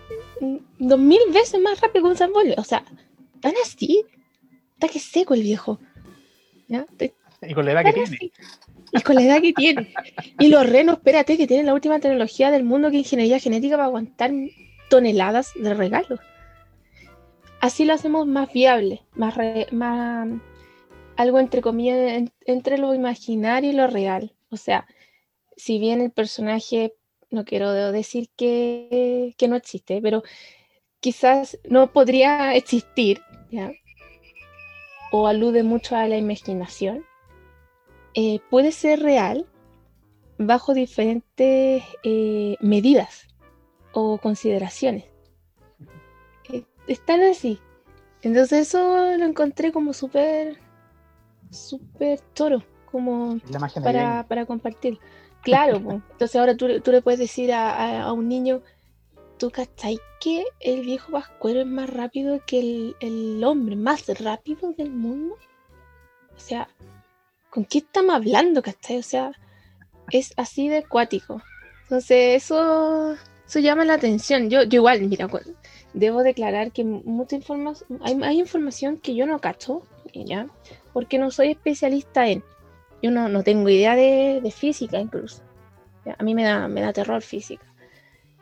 dos mil veces más rápido que un Zambol. O sea, tan así. Está que seco el viejo. ¿Ya? Y con la edad que tiene. Y con la edad que tiene. Y los renos, espérate, que tienen la última tecnología del mundo que ingeniería genética para aguantar toneladas de regalos. Así lo hacemos más viable, más, más algo entre comillas entre lo imaginario y lo real. O sea, si bien el personaje, no quiero decir que, no existe, pero quizás no podría existir, ¿ya? O alude mucho a la imaginación, eh, puede ser real bajo diferentes eh, medidas o consideraciones. Eh, están así. Entonces eso lo encontré como súper, súper toro, como para, para, compartir. Claro, entonces ahora tú, le puedes decir a, un niño, ¿tú cachai que el viejo vascuero es más rápido que el, el hombre más rápido del mundo? O sea, ¿con qué estamos hablando, cachai? O sea, es así de acuático. Entonces eso eso llama la atención. Yo, yo igual, mira, debo declarar que mucha información, hay, información que yo no cacho, ¿ya? Porque no soy especialista en. Yo no, no tengo idea de, física incluso. A mí me da, me da terror física.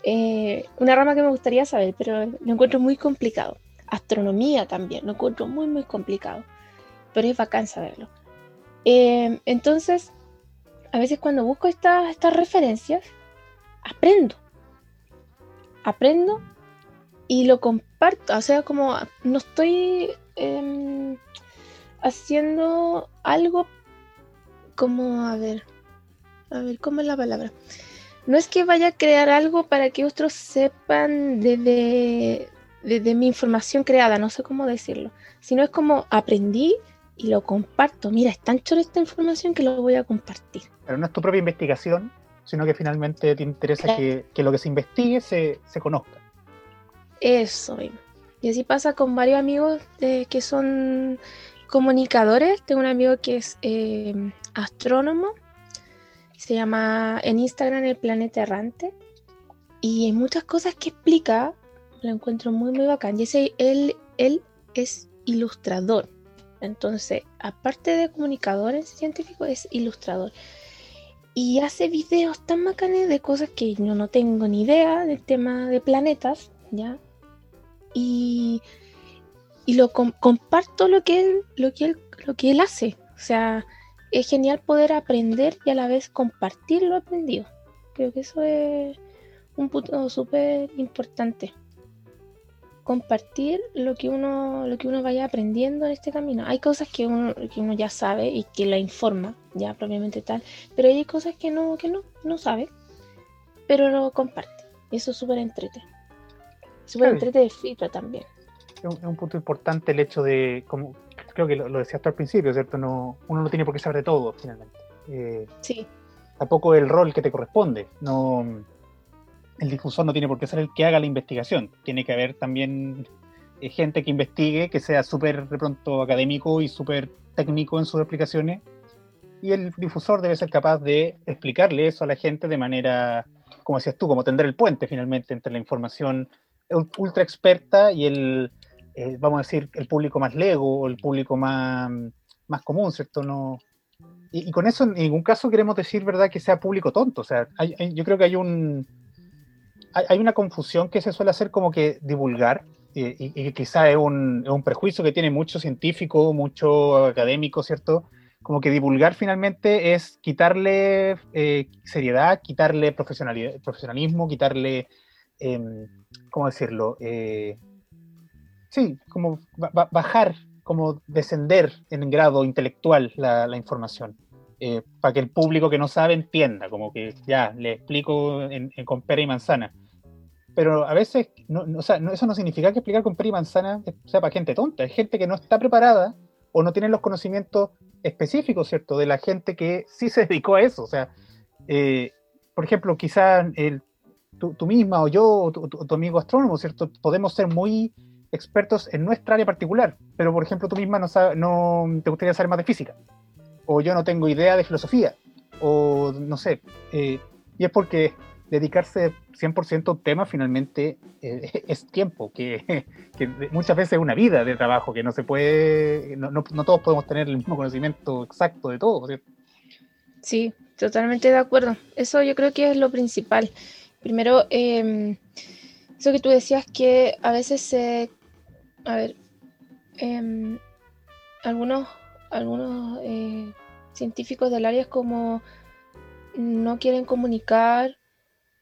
Eh, una rama que me gustaría saber, pero lo encuentro muy complicado. Astronomía también, lo encuentro muy, muy complicado. Pero es bacán saberlo. Eh, entonces, a veces cuando busco estas referencias, aprendo aprendo y lo comparto. O sea, como no estoy em, haciendo algo como, a ver, a ver, ¿cómo es la palabra? No es que vaya a crear algo para que otros sepan desde, desde mi información creada, no sé cómo decirlo, sino es como aprendí y lo comparto. Mira, es tan chula esta información que lo voy a compartir. Pero no es tu propia investigación, sino que finalmente te interesa que, lo que se investigue se, conozca. Eso mismo. Y así pasa con varios amigos que son comunicadores. Tengo un amigo que es em, astrónomo, se llama en Instagram El Planeta Errante. Y hay muchas cosas que explica, lo encuentro muy, muy bacán. Y ese, él, él es ilustrador. Entonces, aparte de comunicador científico, es ilustrador y hace videos tan bacanes de cosas que yo no tengo ni idea del tema de planetas, ¿ya? Y, y lo comparto lo que, él, lo, que él, lo que él hace. O sea, es genial poder aprender y a la vez compartir lo aprendido. Creo que eso es un punto súper importante compartir lo que uno lo que uno vaya aprendiendo en este camino. Hay cosas que uno, que uno ya sabe y que la informa, ya propiamente tal, pero hay cosas que no que no, no sabe, pero lo comparte. Y eso es súper entrete. Súper entrete de fibra también. Es un, punto importante el hecho de, como creo que lo, decías tú al principio, ¿cierto? No, uno no tiene por qué saber de todo, finalmente. Eh, sí. Tampoco el rol que te corresponde. No el difusor no tiene por qué ser el que haga la investigación. Tiene que haber también eh, gente que investigue, que sea súper de pronto académico y súper técnico en sus explicaciones. Y el difusor debe ser capaz de explicarle eso a la gente de manera, como decías tú, como tender el puente finalmente entre la información ultra experta y el, eh, vamos a decir, el público más lego o el público más, más común, ¿cierto? No, y, con eso en ningún caso queremos decir, ¿verdad?, que sea público tonto. O sea, yo creo que hay un, hay una confusión que se suele hacer como que divulgar, y, y quizá es un, es un, prejuicio que tiene mucho científico, mucho académico, ¿cierto? Como que divulgar finalmente es quitarle eh, seriedad, quitarle profesionalismo, quitarle, em, ¿cómo decirlo? Eh, sí, como bajar, como descender en grado intelectual la, información, eh, para que el público que no sabe entienda, como que ya le explico con pera y manzana. Pero a veces, no, o sea, eso no significa que explicar con pera y manzana sea para gente tonta, es gente que no está preparada o no tiene los conocimientos específicos, ¿cierto? De la gente que sí se dedicó a eso. O sea, eh, por ejemplo, quizás tú, misma o yo o tu, amigo astrónomo, ¿cierto? Podemos ser muy expertos en nuestra área particular, pero por ejemplo tú misma no, no te gustaría saber más de física, o yo no tengo idea de filosofía, o no sé, eh, y es porque dedicarse 100% a un tema finalmente eh, es tiempo, que, muchas veces es una vida de trabajo, que no se puede, no, todos podemos tener el mismo conocimiento exacto de todo, ¿cierto? Sí, totalmente de acuerdo. Eso yo creo que es lo principal. Primero, em, eso que tú decías que a veces se... a ver, em, algunos, algunos eh, científicos del área como no quieren comunicar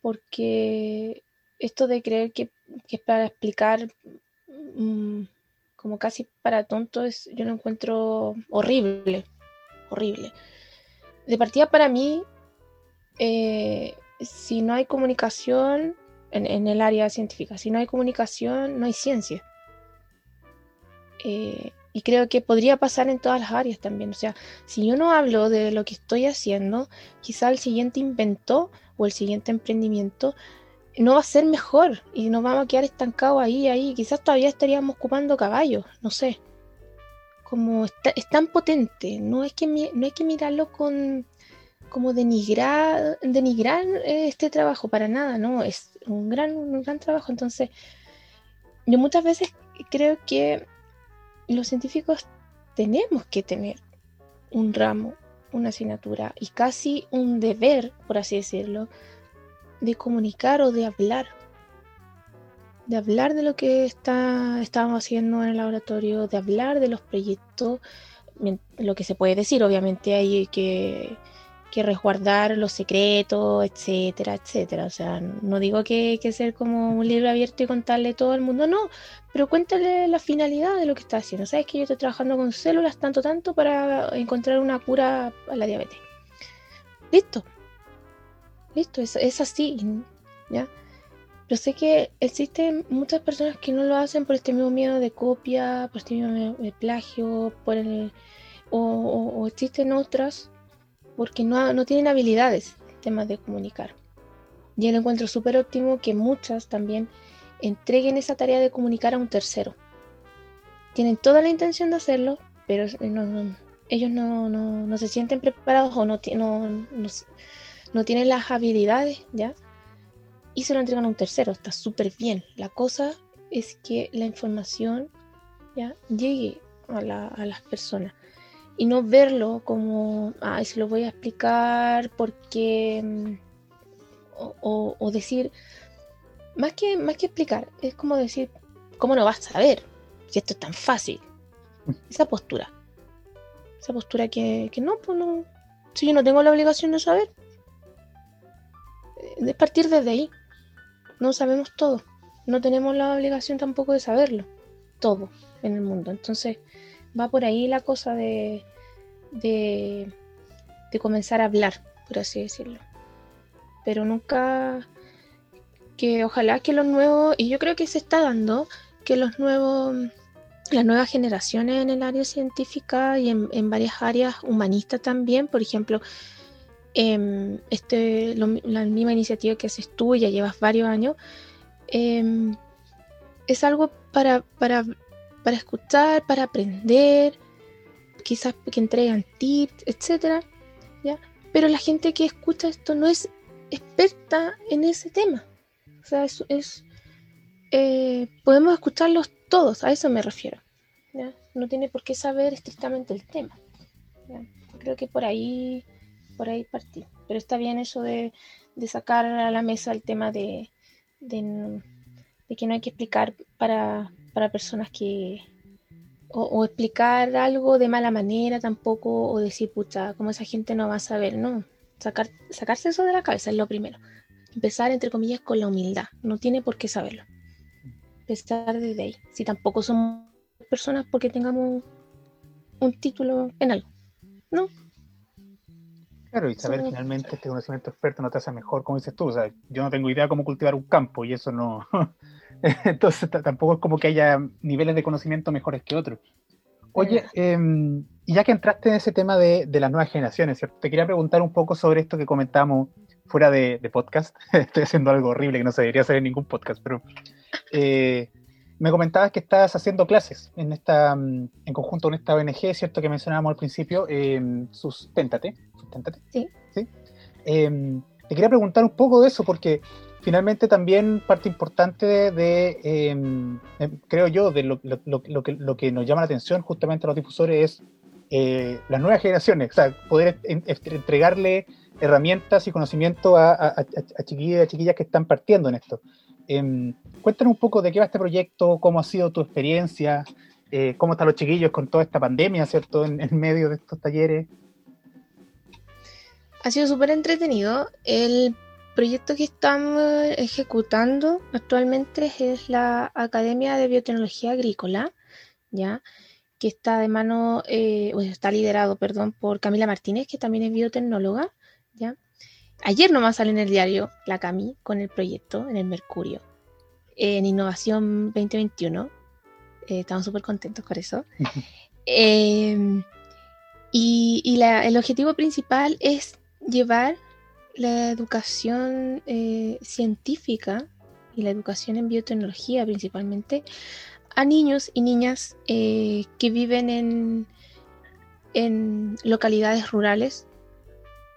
porque esto de creer que, es para explicar mm, como casi para tontos, yo lo encuentro horrible, horrible de partida para mí, eh, si no hay comunicación en, el área científica, si no hay comunicación, no hay ciencia. Eh, y creo que podría pasar en todas las áreas también. O sea, si yo no hablo de lo que estoy haciendo, quizá el siguiente invento o el siguiente emprendimiento no va a ser mejor y nos vamos a quedar estancados ahí, ahí. Quizás todavía estaríamos ocupando caballos, no sé como es tan potente, no es que, no hay que mirarlo con como denigrar, denigrar eh, este trabajo, para nada, no, es un gran, un gran trabajo. Entonces, yo muchas veces creo que los científicos tenemos que tener un ramo, una asignatura y casi un deber, por así decirlo, de comunicar o de hablar. De hablar de lo que está, estábamos haciendo en el laboratorio, de hablar de los proyectos, lo que se puede decir, obviamente hay que, que resguardar los secretos, etcétera, etcétera. O sea, no digo que que ser como un libro abierto y contarle todo al mundo, no, pero cuéntale la finalidad de lo que está haciendo. Sabes que yo estoy trabajando con células tanto, tanto para encontrar una cura a la diabetes. Listo. Listo, es, es así, ¿ya? Pero sé que existen muchas personas que no lo hacen por este mismo miedo de copia, por este mismo de plagio, por el, o, existen otras porque no, no tienen habilidades temas de comunicar. Y lo encuentro súper óptimo que muchas también entreguen esa tarea de comunicar a un tercero. Tienen toda la intención de hacerlo, pero ellos no, no, se sienten preparados o no, no, no tienen las habilidades, ¿ya? y se lo entregan a un tercero. Está súper bien. La cosa es que la información ya llegue a, las personas y no verlo como, ay, se lo voy a explicar porque, mm, o, decir, más que, más que explicar, es como decir, ¿cómo no vas a saber si esto es tan fácil? Esa postura. Esa postura que, que no, pues no, si yo no tengo la obligación de saber, de partir desde ahí no sabemos todo. No tenemos la obligación tampoco de saberlo. Todo en el mundo. Entonces va por ahí la cosa de, de, comenzar a hablar, por así decirlo. Pero nunca que ojalá que los nuevos, y yo creo que se está dando, que los nuevos, las nuevas generaciones en el área científica y en, varias áreas humanistas también, por ejemplo, Em, este, la misma iniciativa que haces tú, ya llevas varios años, em, es algo para, para, para, escuchar, para aprender, quizás que entregan tips, etcétera, ¿ya? Pero la gente que escucha esto no es experta en ese tema. O sea, es, eh, podemos escucharlos todos, a eso me refiero. No tiene por qué saber estrictamente el tema. Creo que por ahí por ahí partí. Pero está bien eso de, sacar a la mesa el tema de, que no hay que explicar para, personas que... O, explicar algo de mala manera tampoco, o decir, pucha, como esa gente no va a saber, no. Sacar, sacarse eso de la cabeza es lo primero. Empezar, entre comillas, con la humildad. No tiene por qué saberlo. empezar desde ahí. Si tampoco somos personas porque tengamos un título en algo, ¿no? Claro, y saber finalmente este conocimiento experto no te hace mejor, como dices tú. O sea, yo no tengo idea cómo cultivar un campo y eso no. Entonces tampoco es como que haya niveles de conocimiento mejores que otros. Oye, em, y ya que entraste en ese tema de, las nuevas generaciones, te quería preguntar un poco sobre esto que comentamos fuera de, podcast. Estoy haciendo algo horrible que no se debería hacer en ningún podcast, pero eh, me comentabas que estás haciendo clases en esta en conjunto con esta ONG, ¿cierto? Que mencionábamos al principio, eh, Susténtate. Sí. Em, te quería preguntar un poco de eso, porque finalmente también parte importante de, em, em, creo yo, de lo, que, lo, que, nos llama la atención justamente a los difusores es eh, las nuevas generaciones, o sea, poder entregarle herramientas y conocimiento a, a, a, chiquillas y a chiquillas que están partiendo en esto. cuéntanos un poco de qué va este proyecto, cómo ha sido tu experiencia, eh, cómo están los chiquillos con toda esta pandemia, ¿cierto?, en medio de estos talleres ha sido súper entretenido. El proyecto que estamos ejecutando actualmente es la Academia de Biotecnología Agrícola, ¿ya? que está de mano, eh, está liderado, perdón, por Camila Martínez, que también es biotecnóloga, ¿ya? Ayer nomás sale en el diario la Cami con el proyecto en el Mercurio, en Innovación 2021. Eh, estamos súper contentos por eso. Em, y, el objetivo principal es llevar la educación eh, científica y la educación en biotecnología principalmente a niños y niñas eh, que viven en, en localidades rurales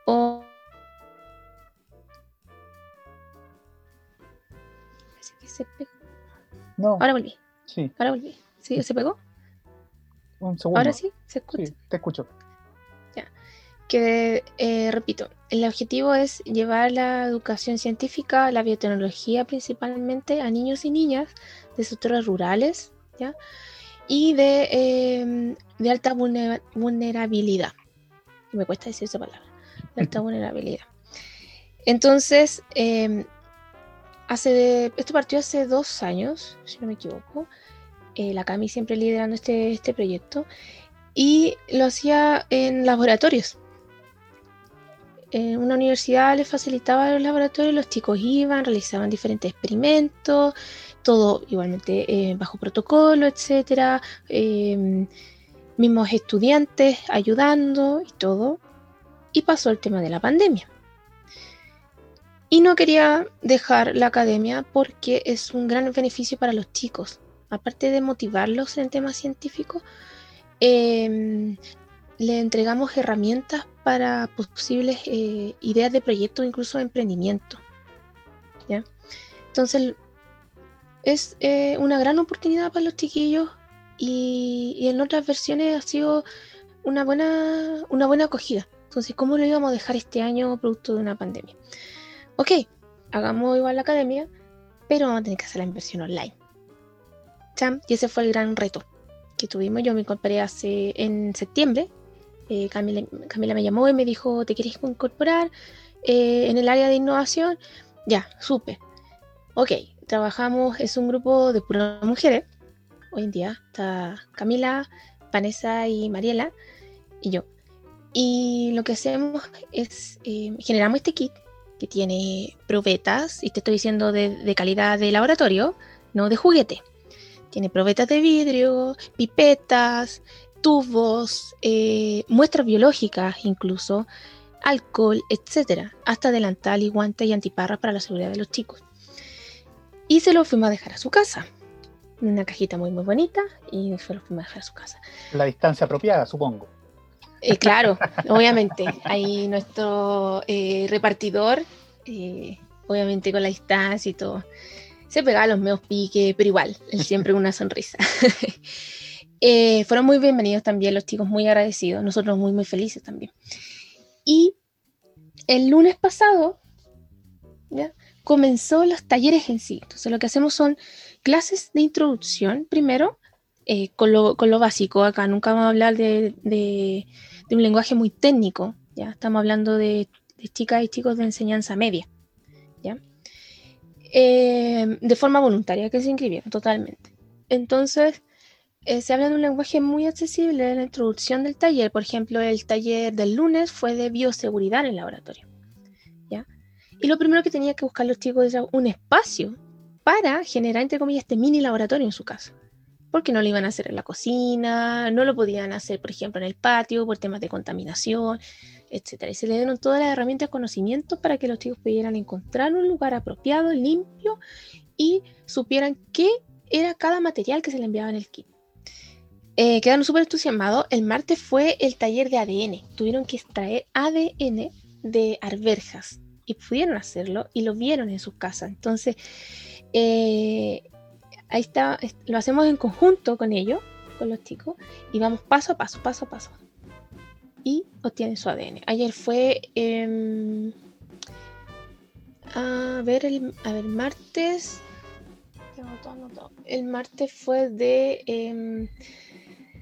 o se pegó. No. Ahora volví. Sí. Ahora volví. ¿Sí? ¿Se pegó? Un segundo. Ahora sí, se escucha. Sí, te escucho que, eh, repito, el objetivo es llevar la educación científica, la biotecnología principalmente a niños y niñas de sectores rurales ¿ya? y de, em, de alta vulnerabilidad. Me cuesta decir esa palabra, de alta vulnerabilidad. Entonces, em, hace esto partió hace dos años, si no me equivoco. Eh, la CAMI siempre liderando este, este proyecto y lo hacía en laboratorios en una universidad les facilitaba los laboratorios, los chicos iban, realizaban diferentes experimentos, todo igualmente eh, bajo protocolo, etcétera, em, mismos estudiantes ayudando y todo. Y pasó el tema de la pandemia. Y no quería dejar la academia porque es un gran beneficio para los chicos. Aparte de motivarlos en temas científicos, eh, le entregamos herramientas para posibles eh, ideas de proyecto, incluso de emprendimiento. ¿ya? Entonces, es eh, una gran oportunidad para los chiquillos y, en otras versiones ha sido una buena, una buena acogida. Entonces, ¿cómo lo íbamos a dejar este año producto de una pandemia? Ok, hagamos igual la academia, pero vamos a tener que hacer la inversión online. Y ese fue el gran reto que tuvimos. Yo me compré hace en septiembre eh, Camila, me llamó y me dijo, ¿te quieres incorporar eh, en el área de innovación? Ya, supe. Ok, trabajamos, es un grupo de puras mujeres. Hoy en día está Camila, Vanessa y Mariela y yo. Y lo que hacemos es, eh, generamos este kit que tiene probetas, y te estoy diciendo de, de calidad de laboratorio, no de juguete. Tiene probetas de vidrio, pipetas, tubos, eh, muestras biológicas incluso, alcohol, etcétera, hasta delantal y guantes y antiparras para la seguridad de los chicos. Y se lo fuimos a dejar a su casa. Una cajita muy muy bonita y se lo fuimos a dejar a su casa. La distancia apropiada, supongo. Eh, claro, obviamente. Ahí nuestro eh, repartidor, obviamente con la distancia y todo. Se pegaba los meos piques, pero igual, siempre una sonrisa. Eh, fueron muy bienvenidos también los chicos, muy agradecidos, nosotros muy, muy felices también. Y el lunes pasado, ¿ya? comenzó los talleres en sí. Entonces lo que hacemos son clases de introducción primero, eh, con, lo, con, lo, básico. Acá nunca vamos a hablar de, de, un lenguaje muy técnico, ¿ya? Estamos hablando de, de, chicas y chicos de enseñanza media, ¿ya? eh, de forma voluntaria, que se inscribieron totalmente. Entonces, eh, se habla de un lenguaje muy accesible en la introducción del taller. Por ejemplo, el taller del lunes fue de bioseguridad en el laboratorio. ¿ya? Y lo primero que tenía que buscar los chicos era un espacio para generar, entre comillas, este mini laboratorio en su casa. Porque no lo iban a hacer en la cocina, no lo podían hacer, por ejemplo, en el patio por temas de contaminación, etc. Y se le dieron todas las herramientas, conocimientos para que los chicos pudieran encontrar un lugar apropiado, limpio y supieran qué era cada material que se le enviaba en el kit. Eh, quedaron súper entusiasmados. El martes fue el taller de ADN. Tuvieron que extraer ADN de arberjas y pudieron hacerlo y lo vieron en sus casas. Entonces, eh, ahí está, lo hacemos en conjunto con ellos, con los chicos, y vamos paso a paso, paso a paso. Y obtienen su ADN. Ayer fue. Em, a ver, el a ver, martes. El martes fue de em,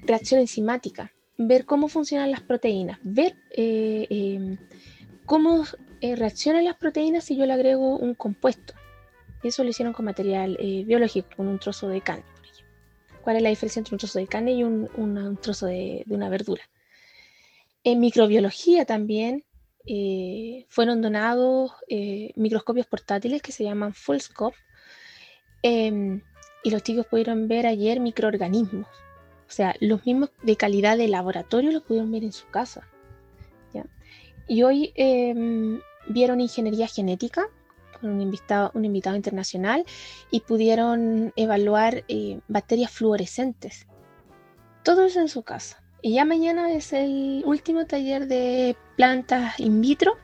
reacción enzimática. Ver cómo funcionan las proteínas. Ver eh, em, cómo eh, reaccionan las proteínas si yo le agrego un compuesto. Eso lo hicieron con material eh, biológico, con un trozo de carne, ¿Cuál es la diferencia entre un trozo de carne y un, trozo de, una verdura? En microbiología también eh, fueron donados eh, microscopios portátiles que se llaman Fullscope em, y los chicos pudieron ver ayer microorganismos. O sea, los mismos de calidad de laboratorio los pudieron ver en su casa. Y hoy em, vieron ingeniería genética con un invitado, un invitado internacional y pudieron evaluar eh, bacterias fluorescentes. Todo eso en su casa. Y ya mañana es el último taller de plantas in vitro,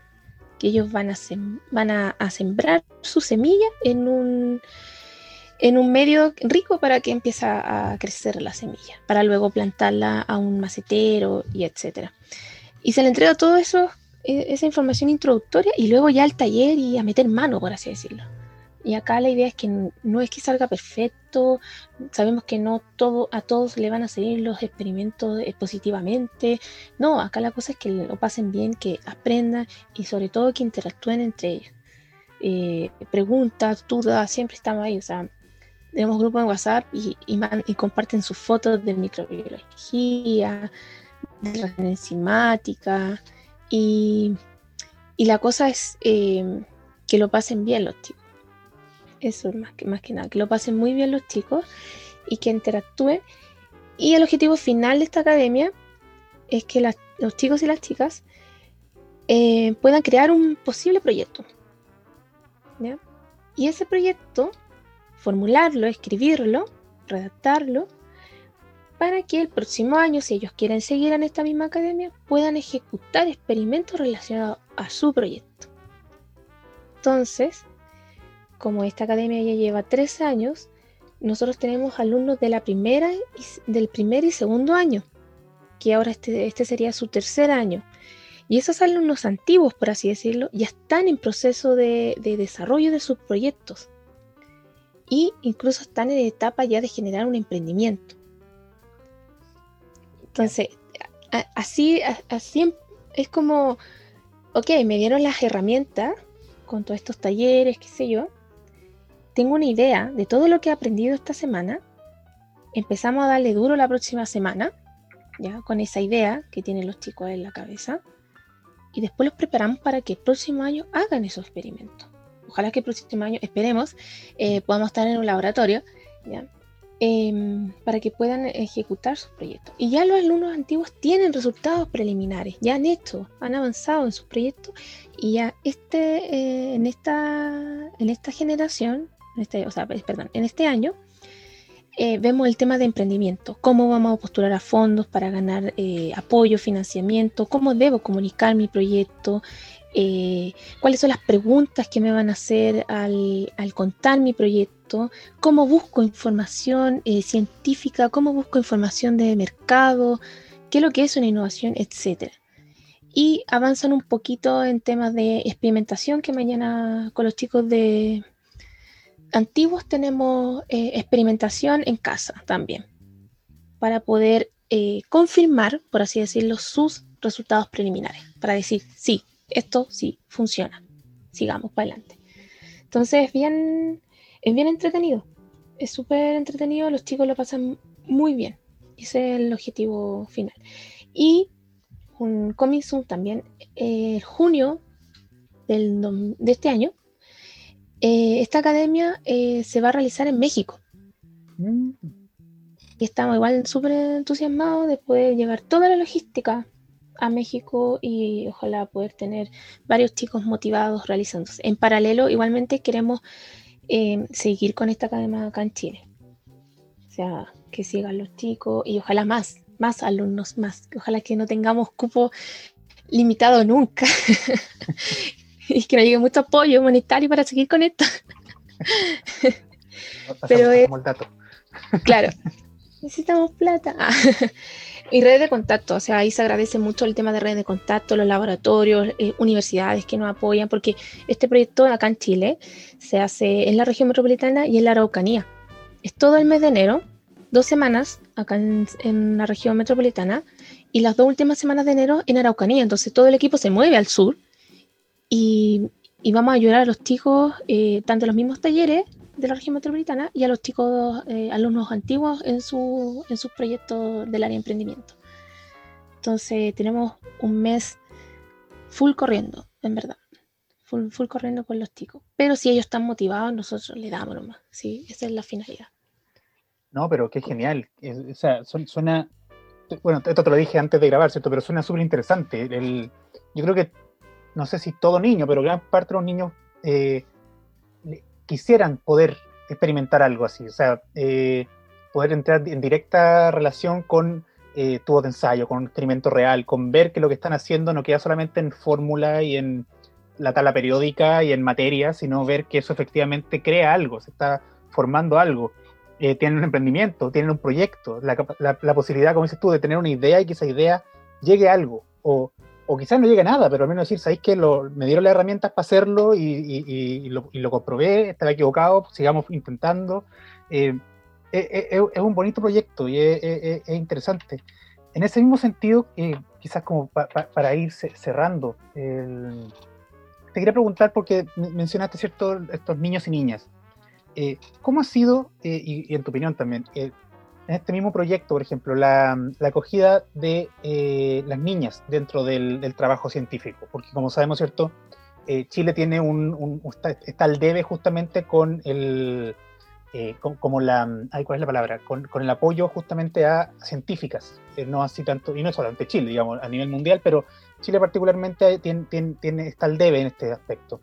que ellos van a, a, sembrar su semilla en un, en un medio rico para que empiece a crecer la semilla, para luego plantarla a un macetero y etcétera. Y se le entrega todo eso e, esa información introductoria y luego ya al taller y a meter mano, por así decirlo. Y acá la idea es que no es que salga perfecto, sabemos que no todo, a todos le van a salir los experimentos eh, positivamente. No, acá la cosa es que lo pasen bien, que aprendan y sobre todo que interactúen entre ellos. Eh, preguntas, dudas, siempre estamos ahí. O sea, tenemos grupo en WhatsApp y, comparten sus fotos de microbiología, de la enzimática, y, la cosa es em, que lo pasen bien los chicos. Eso es más que, más que nada, que lo pasen muy bien los chicos y que interactúen. Y el objetivo final de esta academia es que los chicos y las chicas eh, puedan crear un posible proyecto. Y ese proyecto, formularlo, escribirlo, redactarlo para que el próximo año, si ellos quieren seguir en esta misma academia, puedan ejecutar experimentos relacionados a su proyecto. Entonces, como esta academia ya lleva tres años, nosotros tenemos alumnos de la primera del primer y segundo año, que ahora este, este sería su tercer año. Y esos alumnos antiguos, por así decirlo, ya están en proceso de desarrollo de sus proyectos. Y incluso están en etapa ya de generar un emprendimiento. Entonces, así, así es como, ok, me dieron las herramientas con todos estos talleres, qué sé yo. Tengo una idea de todo lo que he aprendido esta semana. Empezamos a darle duro la próxima semana, ya con esa idea que tienen los chicos en la cabeza. Y después los preparamos para que el próximo año hagan esos experimentos. Ojalá que el próximo año, esperemos, eh, podamos estar en un laboratorio ¿ya? Em, para que puedan ejecutar sus proyectos. Y ya los alumnos antiguos tienen resultados preliminares, ya han hecho, han avanzado en sus proyectos y ya este, eh, en, esta, en esta generación, en este, o sea, perdón, en este año, eh, vemos el tema de emprendimiento, cómo vamos a postular a fondos para ganar apoyo, financiamiento, cómo debo comunicar mi proyecto, cuáles son las preguntas que me van a hacer al, al contar mi proyecto cómo busco información eh, científica, cómo busco información de mercado, qué es lo que es una innovación, etc. Y avanzan un poquito en temas de experimentación, que mañana con los chicos de antiguos tenemos eh, experimentación en casa también, para poder eh, confirmar, por así decirlo, sus resultados preliminares, para decir, sí, esto sí funciona, sigamos para adelante. Entonces es bien, es bien entretenido. Es súper entretenido, los chicos lo pasan muy bien. Ese es el objetivo final. Y un Comic también, en eh, junio del, de este año, eh, esta academia eh, se va a realizar en México. Mm. Y estamos igual súper entusiasmados de poder llevar toda la logística a México y ojalá poder tener varios chicos motivados realizándose. En paralelo, igualmente queremos seguir con esta academia acá en Chile. O sea, que sigan los chicos y ojalá más, más alumnos, más. Ojalá que no tengamos cupo limitado nunca y que nos llegue mucho apoyo humanitario para seguir con esto. Pero es, claro, necesitamos plata. Y redes de contacto, o sea, ahí se agradece mucho el tema de redes de contacto, los laboratorios, eh, universidades que nos apoyan, porque este proyecto acá en Chile se hace en la región metropolitana y en la Araucanía. Es todo el mes de enero, dos semanas acá en, la región metropolitana y las dos últimas semanas de enero en Araucanía. Entonces todo el equipo se mueve al sur y, vamos a ayudar a los chicos, eh, tanto los mismos talleres de la región metropolitana y a los chicos, eh, alumnos antiguos en, su, en sus proyectos del área de emprendimiento. Entonces tenemos un mes full corriendo, en verdad. Full, full corriendo con los chicos. Pero si ellos están motivados, nosotros le damos nomás. ¿sí? Esa es la finalidad. No, pero qué genial. o sea, suena. Bueno, esto te lo dije antes de grabar, ¿cierto? Pero suena súper interesante. El, yo creo que, no sé si todo niño, pero gran parte de los niños eh, quisieran poder experimentar algo así. O sea, eh, poder entrar en directa relación con eh, de ensayo, con un experimento real, con ver que lo que están haciendo no queda solamente en fórmula y en la tabla periódica y en materia, sino ver que eso efectivamente crea algo, se está formando algo. Eh, tienen un emprendimiento, tienen un proyecto, la, posibilidad, como dices tú, de tener una idea y que esa idea llegue a algo, o, o quizás no llegue a nada, pero al menos decir, ¿sabéis que me dieron las herramientas para hacerlo y, lo, comprobé, estaba equivocado, sigamos intentando? Eh, eh, es un bonito proyecto y es, interesante. En ese mismo sentido, quizás como para ir cerrando, te quería preguntar, porque mencionaste, ¿cierto?, estos niños y niñas. Eh, ¿Cómo ha sido, eh, y, en tu opinión también, eh, en este mismo proyecto, por ejemplo, la, acogida de las niñas dentro del, trabajo científico? Porque como sabemos, ¿cierto? Chile tiene un, está, al debe justamente con el, como la, ¿cuál es la palabra? Con, el apoyo justamente a científicas, no así tanto, y no solamente Chile, digamos, a nivel mundial, pero Chile particularmente tiene, tiene, está al debe en este aspecto.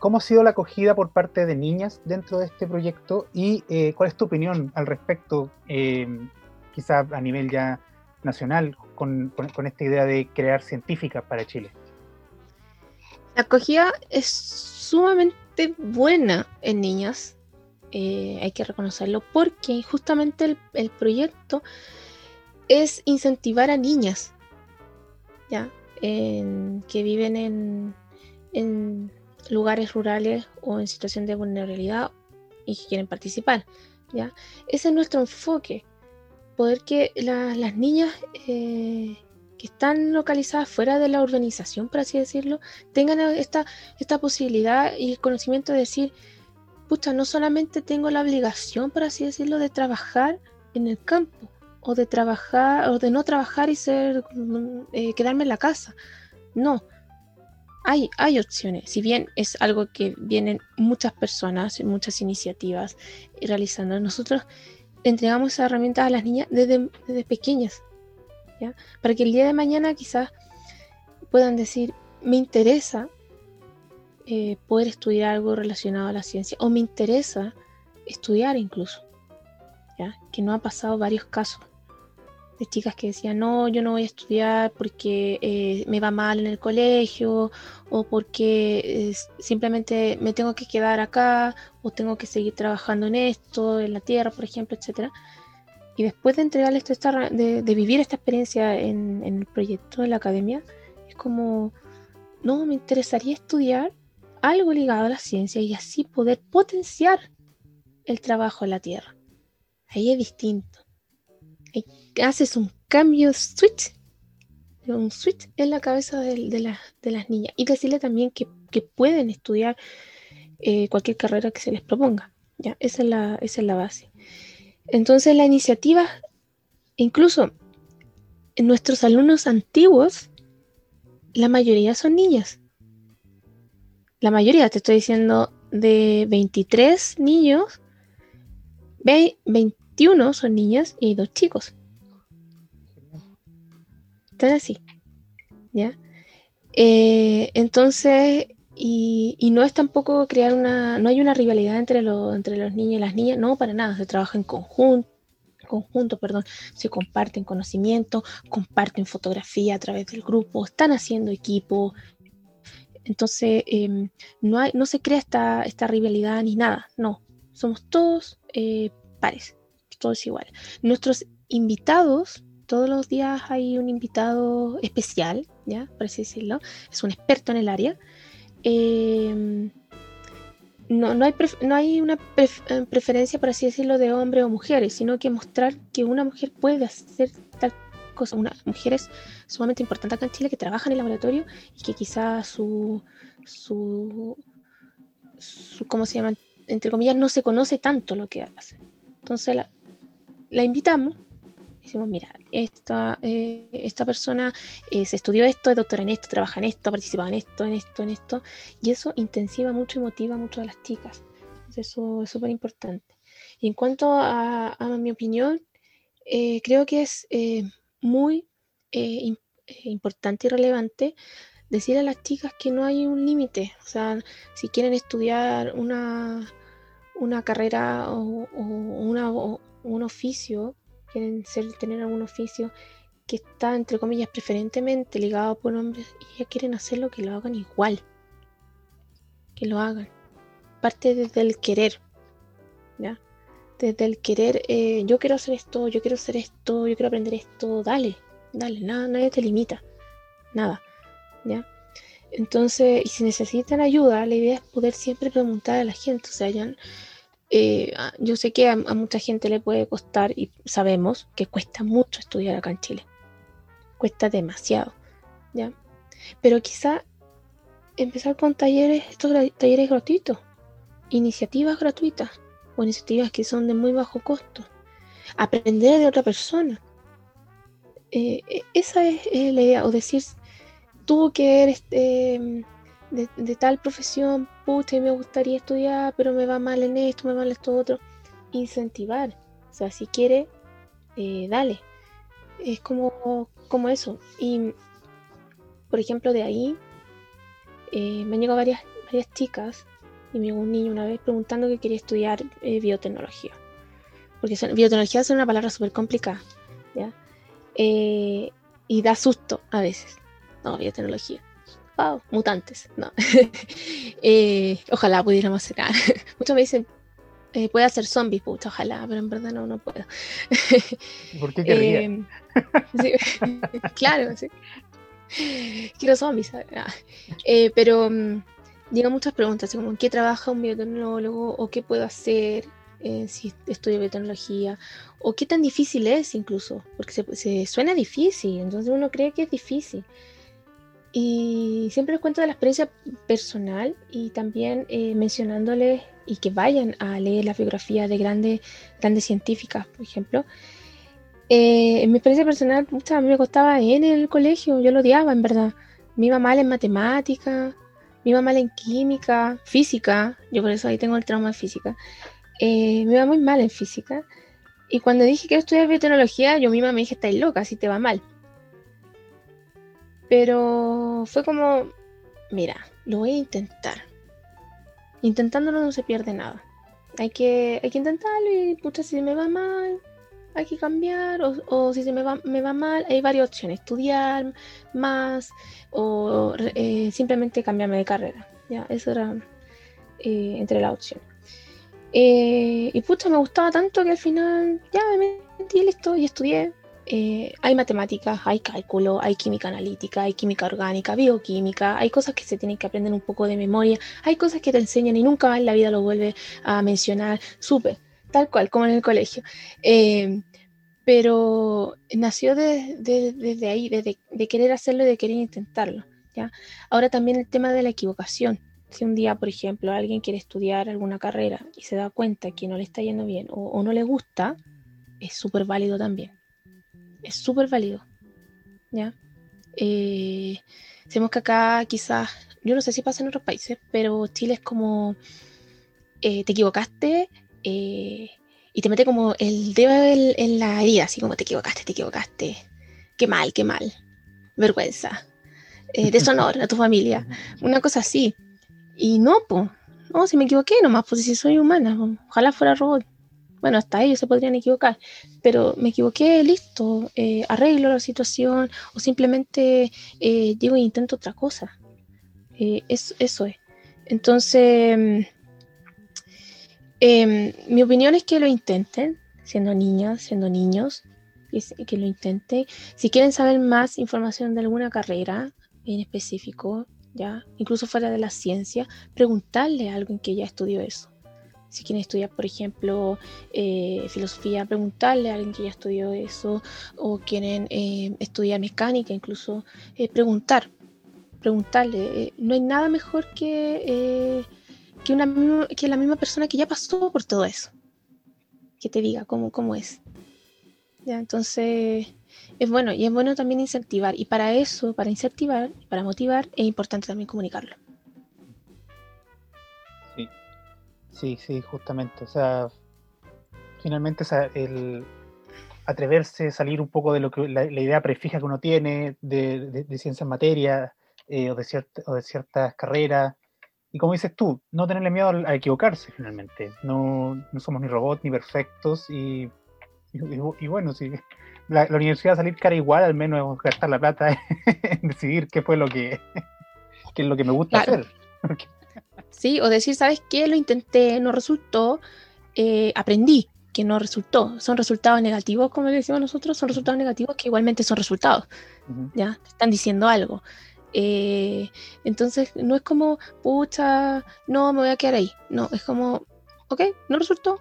¿Cómo ha sido la acogida por parte de niñas dentro de este proyecto y eh, cuál es tu opinión al respecto, eh, quizá a nivel ya nacional, con, esta idea de crear científicas para Chile? La acogida es sumamente buena en niñas, eh, hay que reconocerlo, porque justamente el, proyecto es incentivar a niñas ¿ya? que viven en lugares rurales o en situación de vulnerabilidad y que quieren participar. ¿ya? Ese es nuestro enfoque, poder que las niñas eh, que están localizadas fuera de la urbanización, por así decirlo, tengan esta, esta posibilidad y el conocimiento de decir, pucha, no solamente tengo la obligación, por así decirlo, de trabajar en el campo, o de trabajar, o de no trabajar y ser, mm, eh, quedarme en la casa. No, hay, hay opciones, si bien es algo que vienen muchas personas, muchas iniciativas realizando, nosotros entregamos esa herramienta a las niñas desde, pequeñas, ¿ya? para que el día de mañana quizás puedan decir, me interesa eh, poder estudiar algo relacionado a la ciencia, o me interesa estudiar incluso, ¿ya? que no ha pasado varios casos de chicas que decían, no, yo no voy a estudiar porque eh, me va mal en el colegio o porque eh, simplemente me tengo que quedar acá o tengo que seguir trabajando en esto, en la tierra, por ejemplo, etcétera. Y después de entregarles esta, de, vivir esta experiencia en, en el proyecto de la academia, es como, no, me interesaría estudiar algo ligado a la ciencia y así poder potenciar el trabajo en la tierra. Ahí es distinto haces un cambio switch, un switch en la cabeza de, las niñas y decirle también que, pueden estudiar eh, cualquier carrera que se les proponga. ¿ya? Esa, es la, esa es la base. Entonces la iniciativa, incluso en nuestros alumnos antiguos, la mayoría son niñas. La mayoría, te estoy diciendo, de 23 niños, 21 son niñas y dos chicos. Están así. ¿Ya? Eh, entonces, y, no es tampoco crear una, no hay una rivalidad entre, entre los niños y las niñas, no, para nada, se trabaja en conjunto, conjunto, perdón, se comparten conocimiento, comparten fotografía a través del grupo, están haciendo equipo. Entonces, em, no, hay, no se crea esta, esta rivalidad ni nada, no, somos todos eh, pares, todos iguales. Nuestros invitados, todos los días hay un invitado especial, ¿ya? Por así decirlo, es un experto en el área. Em, no, no, hay no, hay una eh, preferencia, por así decirlo, de hombres o mujeres, sino que mostrar que una mujer puede hacer tal cosa. Una mujer es sumamente importante acá en Chile que trabaja en el laboratorio y que quizás su, su, su, ¿cómo se llama? Entre comillas, no se conoce tanto lo que hace. Entonces la, la invitamos decimos, mira, esta, eh, esta persona eh, se estudió esto, es doctora en esto, trabaja en esto, participa en esto, en esto, en esto, y eso intensiva mucho y motiva mucho a las chicas. eso es súper importante. Y en cuanto a, mi opinión, eh, creo que es muy importante y relevante decir a las chicas que no hay un límite. O sea, si quieren estudiar una, una carrera o, una, un oficio, quieren ser, tener algún oficio que está, entre comillas, preferentemente ligado por hombres y ya quieren hacerlo, que lo hagan igual. Que lo hagan. Parte desde el querer. ¿Ya? Desde el querer, eh, yo quiero hacer esto, yo quiero hacer esto, yo quiero aprender esto, dale, dale, nada, nadie te limita. Nada. ¿Ya? Entonces, y si necesitan ayuda, la idea es poder siempre preguntar a la gente. O sea, ya eh, yo sé que a, mucha gente le puede costar y sabemos que cuesta mucho estudiar acá en Chile. Cuesta demasiado, ¿ya? Pero quizá empezar con talleres, estos talleres gratuitos, iniciativas gratuitas o iniciativas que son de muy bajo costo. Aprender de otra persona. Eh, e, esa es la idea, o decir, tú que eres de, tal profesión, pucha, me gustaría estudiar, pero me va mal en esto, me va mal en esto otro. Incentivar. O sea, si quiere, eh, dale. Es como, como eso. Y, por ejemplo, de ahí eh, me han llegado varias, varias chicas y me llegó un niño una vez preguntando que quería estudiar eh, biotecnología. Porque biotecnología es una palabra súper complicada. y da susto a veces. No, biotecnología mutantes. No. Eh, ojalá pudiéramos ser. Muchos me dicen, eh, puede hacer zombies, pucha, ojalá, pero en verdad no, no puedo. ¿Por qué querría? Em, claro, sí. Quiero zombies. Ah, eh, pero mm, llegan muchas preguntas, como qué trabaja un biotecnólogo o qué puedo hacer si estudio biotecnología o qué tan difícil es incluso, porque se, se, suena difícil, entonces uno cree que es difícil. Y siempre les cuento de la experiencia personal y también eh, mencionándoles y que vayan a leer la biografía de grandes, grandes científicas, por ejemplo. Eh, en mi experiencia personal, a mí me costaba en el colegio, yo lo odiaba en verdad. Me iba mal en matemática, me iba mal en química, física, yo por eso ahí tengo el trauma de física. Eh, me iba muy mal en física. Y cuando dije que estudiar biotecnología, yo misma me dije, estáis loca, si te va mal. Pero fue como, mira, lo voy a intentar. Intentándolo no se pierde nada. Hay que, hay que intentarlo y pucha, si me va mal, hay que cambiar. O, si se me va, me va mal, hay varias opciones. Estudiar más o eh, simplemente cambiarme de carrera. Ya, eso era eh, entre las opciones. Eh, y pucha, me gustaba tanto que al final ya me metí listo y estudié. Eh, hay matemáticas, hay cálculo, hay química analítica, hay química orgánica, bioquímica, hay cosas que se tienen que aprender un poco de memoria, hay cosas que te enseñan y nunca más en la vida lo vuelve a mencionar, súper, tal cual, como en el colegio. Eh, pero nació desde ahí, de, querer hacerlo y de querer intentarlo. ¿ya? Ahora también el tema de la equivocación. si un día, por ejemplo, alguien quiere estudiar alguna carrera y se da cuenta que no le está yendo bien o, no le gusta, es súper válido también. Es súper válido. ¿Ya? Eh, sabemos que acá quizás, yo no sé si pasa en otros países, pero Chile es como, eh, te equivocaste eh, y te mete como el dedo en, la herida, así como te equivocaste, te equivocaste. Qué mal, qué mal. Vergüenza. deshonor a tu familia. Una cosa así. Y no, pues, no, si me equivoqué nomás, pues si soy humana, ojalá fuera robot. Bueno, hasta ellos se podrían equivocar, pero me equivoqué, listo, eh, arreglo la situación o simplemente eh, digo e intento otra cosa. Eh, eso, es. Entonces, em, mi opinión es que lo intenten, siendo niñas, siendo niños, que lo intenten. Si quieren saber más información de alguna carrera en específico, ¿ya? Incluso fuera de la ciencia, preguntarle a alguien que ya estudió eso. Si quieren estudiar, por ejemplo, eh, filosofía, preguntarle a alguien que ya estudió eso, o quieren eh, estudiar mecánica, incluso eh, preguntar, preguntarle. no hay nada mejor que, que, una, que la misma persona que ya pasó por todo eso, que te diga cómo, cómo es. ¿Ya? Entonces, es bueno y es bueno también incentivar. Y para eso, para incentivar, para motivar, es importante también comunicarlo. Sí, sí, justamente. O sea, finalmente el atreverse, salir un poco de lo que la, idea prefija que uno tiene de, de, ciencia en materia eh, o, de o de ciertas carreras. Y como dices tú, no tenerle miedo a, equivocarse finalmente. No, no, somos ni robots ni perfectos y, y, bueno, sí, la, universidad va a salir cara igual, al menos gastar la plata en decidir qué fue lo que, qué es lo que me gusta hacer. sí, o decir, ¿sabes qué? Lo intenté, no resultó, eh, aprendí que no resultó. Son resultados negativos, como le decimos nosotros, son resultados negativos que igualmente son resultados. ¿Ya? están diciendo algo. Eh, entonces, no es como, pucha, no, me voy a quedar ahí. No, es como, ok, no resultó,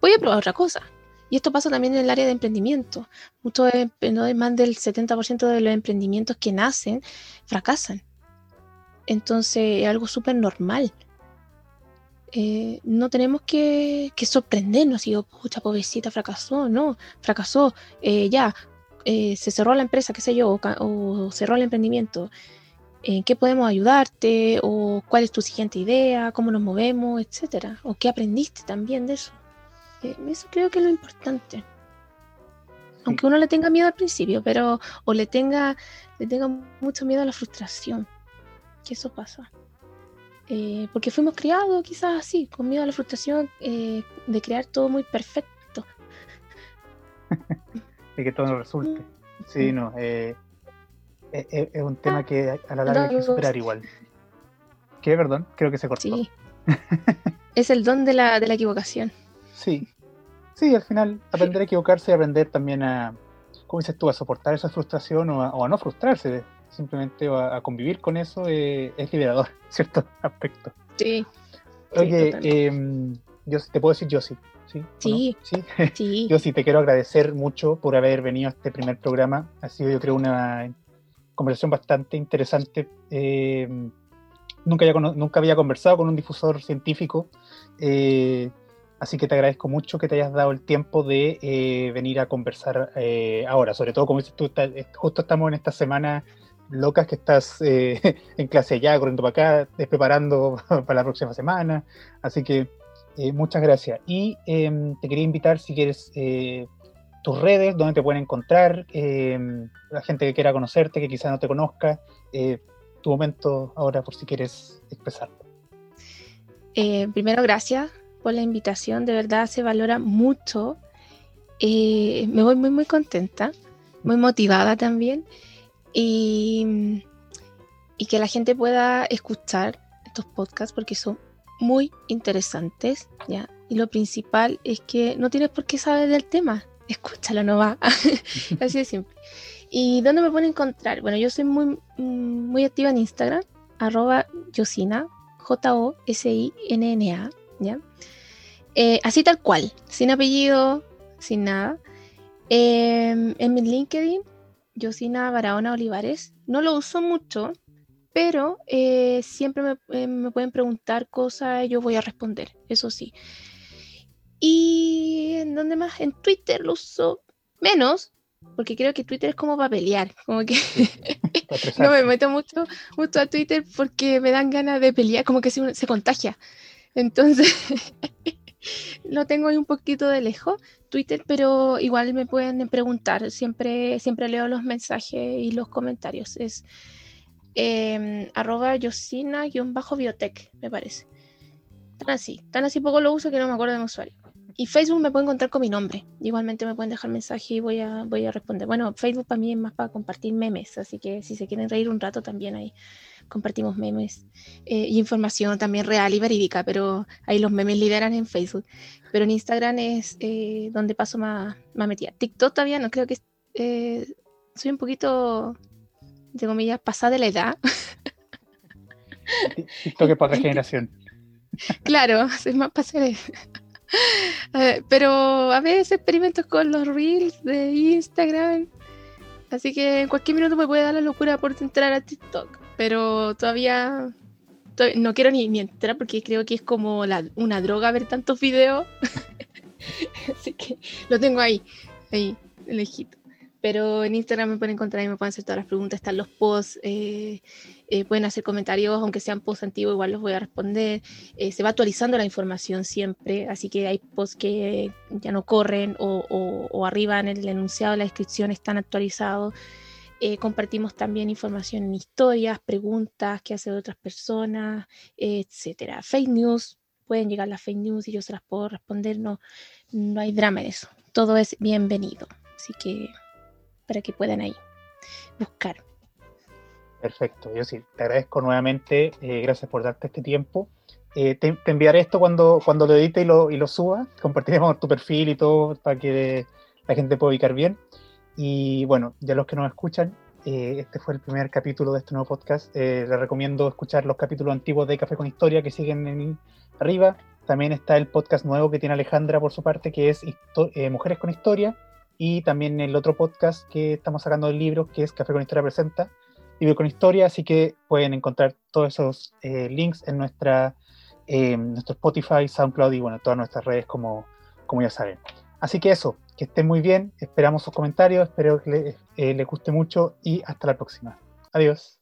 voy a probar otra cosa. Y esto pasa también en el área de emprendimiento. Muchos, no más del 70% de los emprendimientos que nacen fracasan. Entonces es algo súper normal. Eh, no tenemos que, sorprendernos y, oh, pucha, pobrecita, fracasó, no, fracasó, eh, ya, eh, se cerró la empresa, qué sé yo, o, o cerró el emprendimiento. ¿En qué podemos ayudarte? ¿O cuál es tu siguiente idea? ¿Cómo nos movemos? Etcétera. ¿O qué aprendiste también de eso? Eh, eso creo que es lo importante. Aunque uno le tenga miedo al principio, pero o le tenga, le tenga mucho miedo a la frustración. Que eso pasa. Eh, porque fuimos criados quizás así, con miedo a la frustración eh, de crear todo muy perfecto. y que todo no resulte. Sí, no. es, un tema que a la larga hay que superar igual. ¿Qué? Perdón, creo que se cortó. Sí. es el don de la, de la equivocación. Sí, sí, al final aprender a equivocarse y aprender también a, ¿cómo dices tú?, a soportar esa frustración o a, no frustrarse, simplemente a, convivir con eso eh, es liberador, cierto aspecto. Sí. Oye, em, yo te puedo decir yo sí. Sí, sí, sí. yo sí te quiero agradecer mucho por haber venido a este primer programa. Ha sido, yo creo, una conversación bastante interesante. Em, nunca, había, nunca había conversado con un difusor científico. Eh, Así que te agradezco mucho que te hayas dado el tiempo de eh, venir a conversar eh, ahora. Sobre todo, como dices tú, justo estamos en esta semana locas que estás en clase allá, corriendo para acá, preparando para la próxima semana. Así que muchas gracias. Y em, te quería invitar, si quieres, tus redes, donde te pueden encontrar, em, la gente que quiera conocerte, que quizá no te conozca. tu momento ahora, por si quieres expresarlo. primero, gracias por la invitación, de verdad se valora mucho. Eh, me voy muy, muy contenta, muy motivada también. Y, que la gente pueda escuchar estos podcasts porque son muy interesantes, ¿ya? Y lo principal es que no tienes por qué saber del tema, escúchalo, no va. Así de simple. ¿Y dónde me pueden encontrar? Bueno, yo soy muy, muy activa en Instagram, arroba Yosina, J-O-S-I-N-N-A, ¿ya? Eh, así tal cual, sin apellido, sin nada. Em, en mi LinkedIn, Yosina Barahona Olivares, no lo uso mucho, pero eh, siempre me, eh, me, pueden preguntar cosas y yo voy a responder, eso sí. ¿Y en dónde más? En Twitter lo uso menos, porque creo que Twitter es como para pelear, como que no me meto mucho, mucho a Twitter porque me dan ganas de pelear, como que se, se contagia. Entonces, lo tengo ahí un poquito de lejos, Twitter, pero igual me pueden preguntar, siempre, siempre leo los mensajes y los comentarios. Es eh, arroba yosina-biotech, me parece. Tan así, tan así poco lo uso que no me acuerdo de mi usuario. Y Facebook me puede encontrar con mi nombre. Igualmente me pueden dejar mensaje y voy a, voy a responder. Bueno, Facebook para mí es más para compartir memes, así que si se quieren reír un rato también ahí compartimos memes eh, y información también real y verídica, pero ahí los memes lideran en Facebook. Pero en Instagram es eh, donde paso más, más metida. TikTok todavía no, creo que eh, soy un poquito, de comillas, pasada de la edad. TikTok es para otra generación. Claro, soy más pasada de pero a veces experimento con los reels de Instagram. Así que en cualquier minuto me puede dar la locura por entrar a TikTok. Pero todavía, no quiero ni, ni, entrar porque creo que es como una droga ver tantos videos. Así que lo tengo ahí, ahí, lejito. Pero en Instagram me pueden encontrar y me pueden hacer todas las preguntas. Están los posts, eh, eh, pueden hacer comentarios, aunque sean posts antiguos, igual los voy a responder. Eh, se va actualizando la información siempre, así que hay posts que ya no corren o, o, arriba en el enunciado de la descripción están actualizados. Compartimos también información en historias, preguntas que hacen otras personas, etcétera. Fake news, pueden llegar las fake news y yo se las puedo responder, no, no hay drama en eso. Todo es bienvenido. Así que para que puedan ahí buscar. Perfecto, yo sí, te agradezco nuevamente, eh, gracias por darte este tiempo. Eh, te, enviaré esto cuando, cuando lo edite y lo, y lo suba, compartiremos tu perfil y todo para que la gente pueda ubicar bien. Y bueno, ya los que nos escuchan, eh, este fue el primer capítulo de este nuevo podcast. les recomiendo escuchar los capítulos antiguos de Café con Historia que siguen en, arriba. También está el podcast nuevo que tiene Alejandra por su parte, que es Mujeres con Historia y también el otro podcast que estamos sacando del libro, que es Café con Historia Presenta, libro con historia, así que pueden encontrar todos esos eh, links en nuestra, eh, nuestro Spotify, SoundCloud y bueno, todas nuestras redes como, como ya saben. Así que eso, que estén muy bien, esperamos sus comentarios, espero que les, eh, les guste mucho y hasta la próxima. Adiós.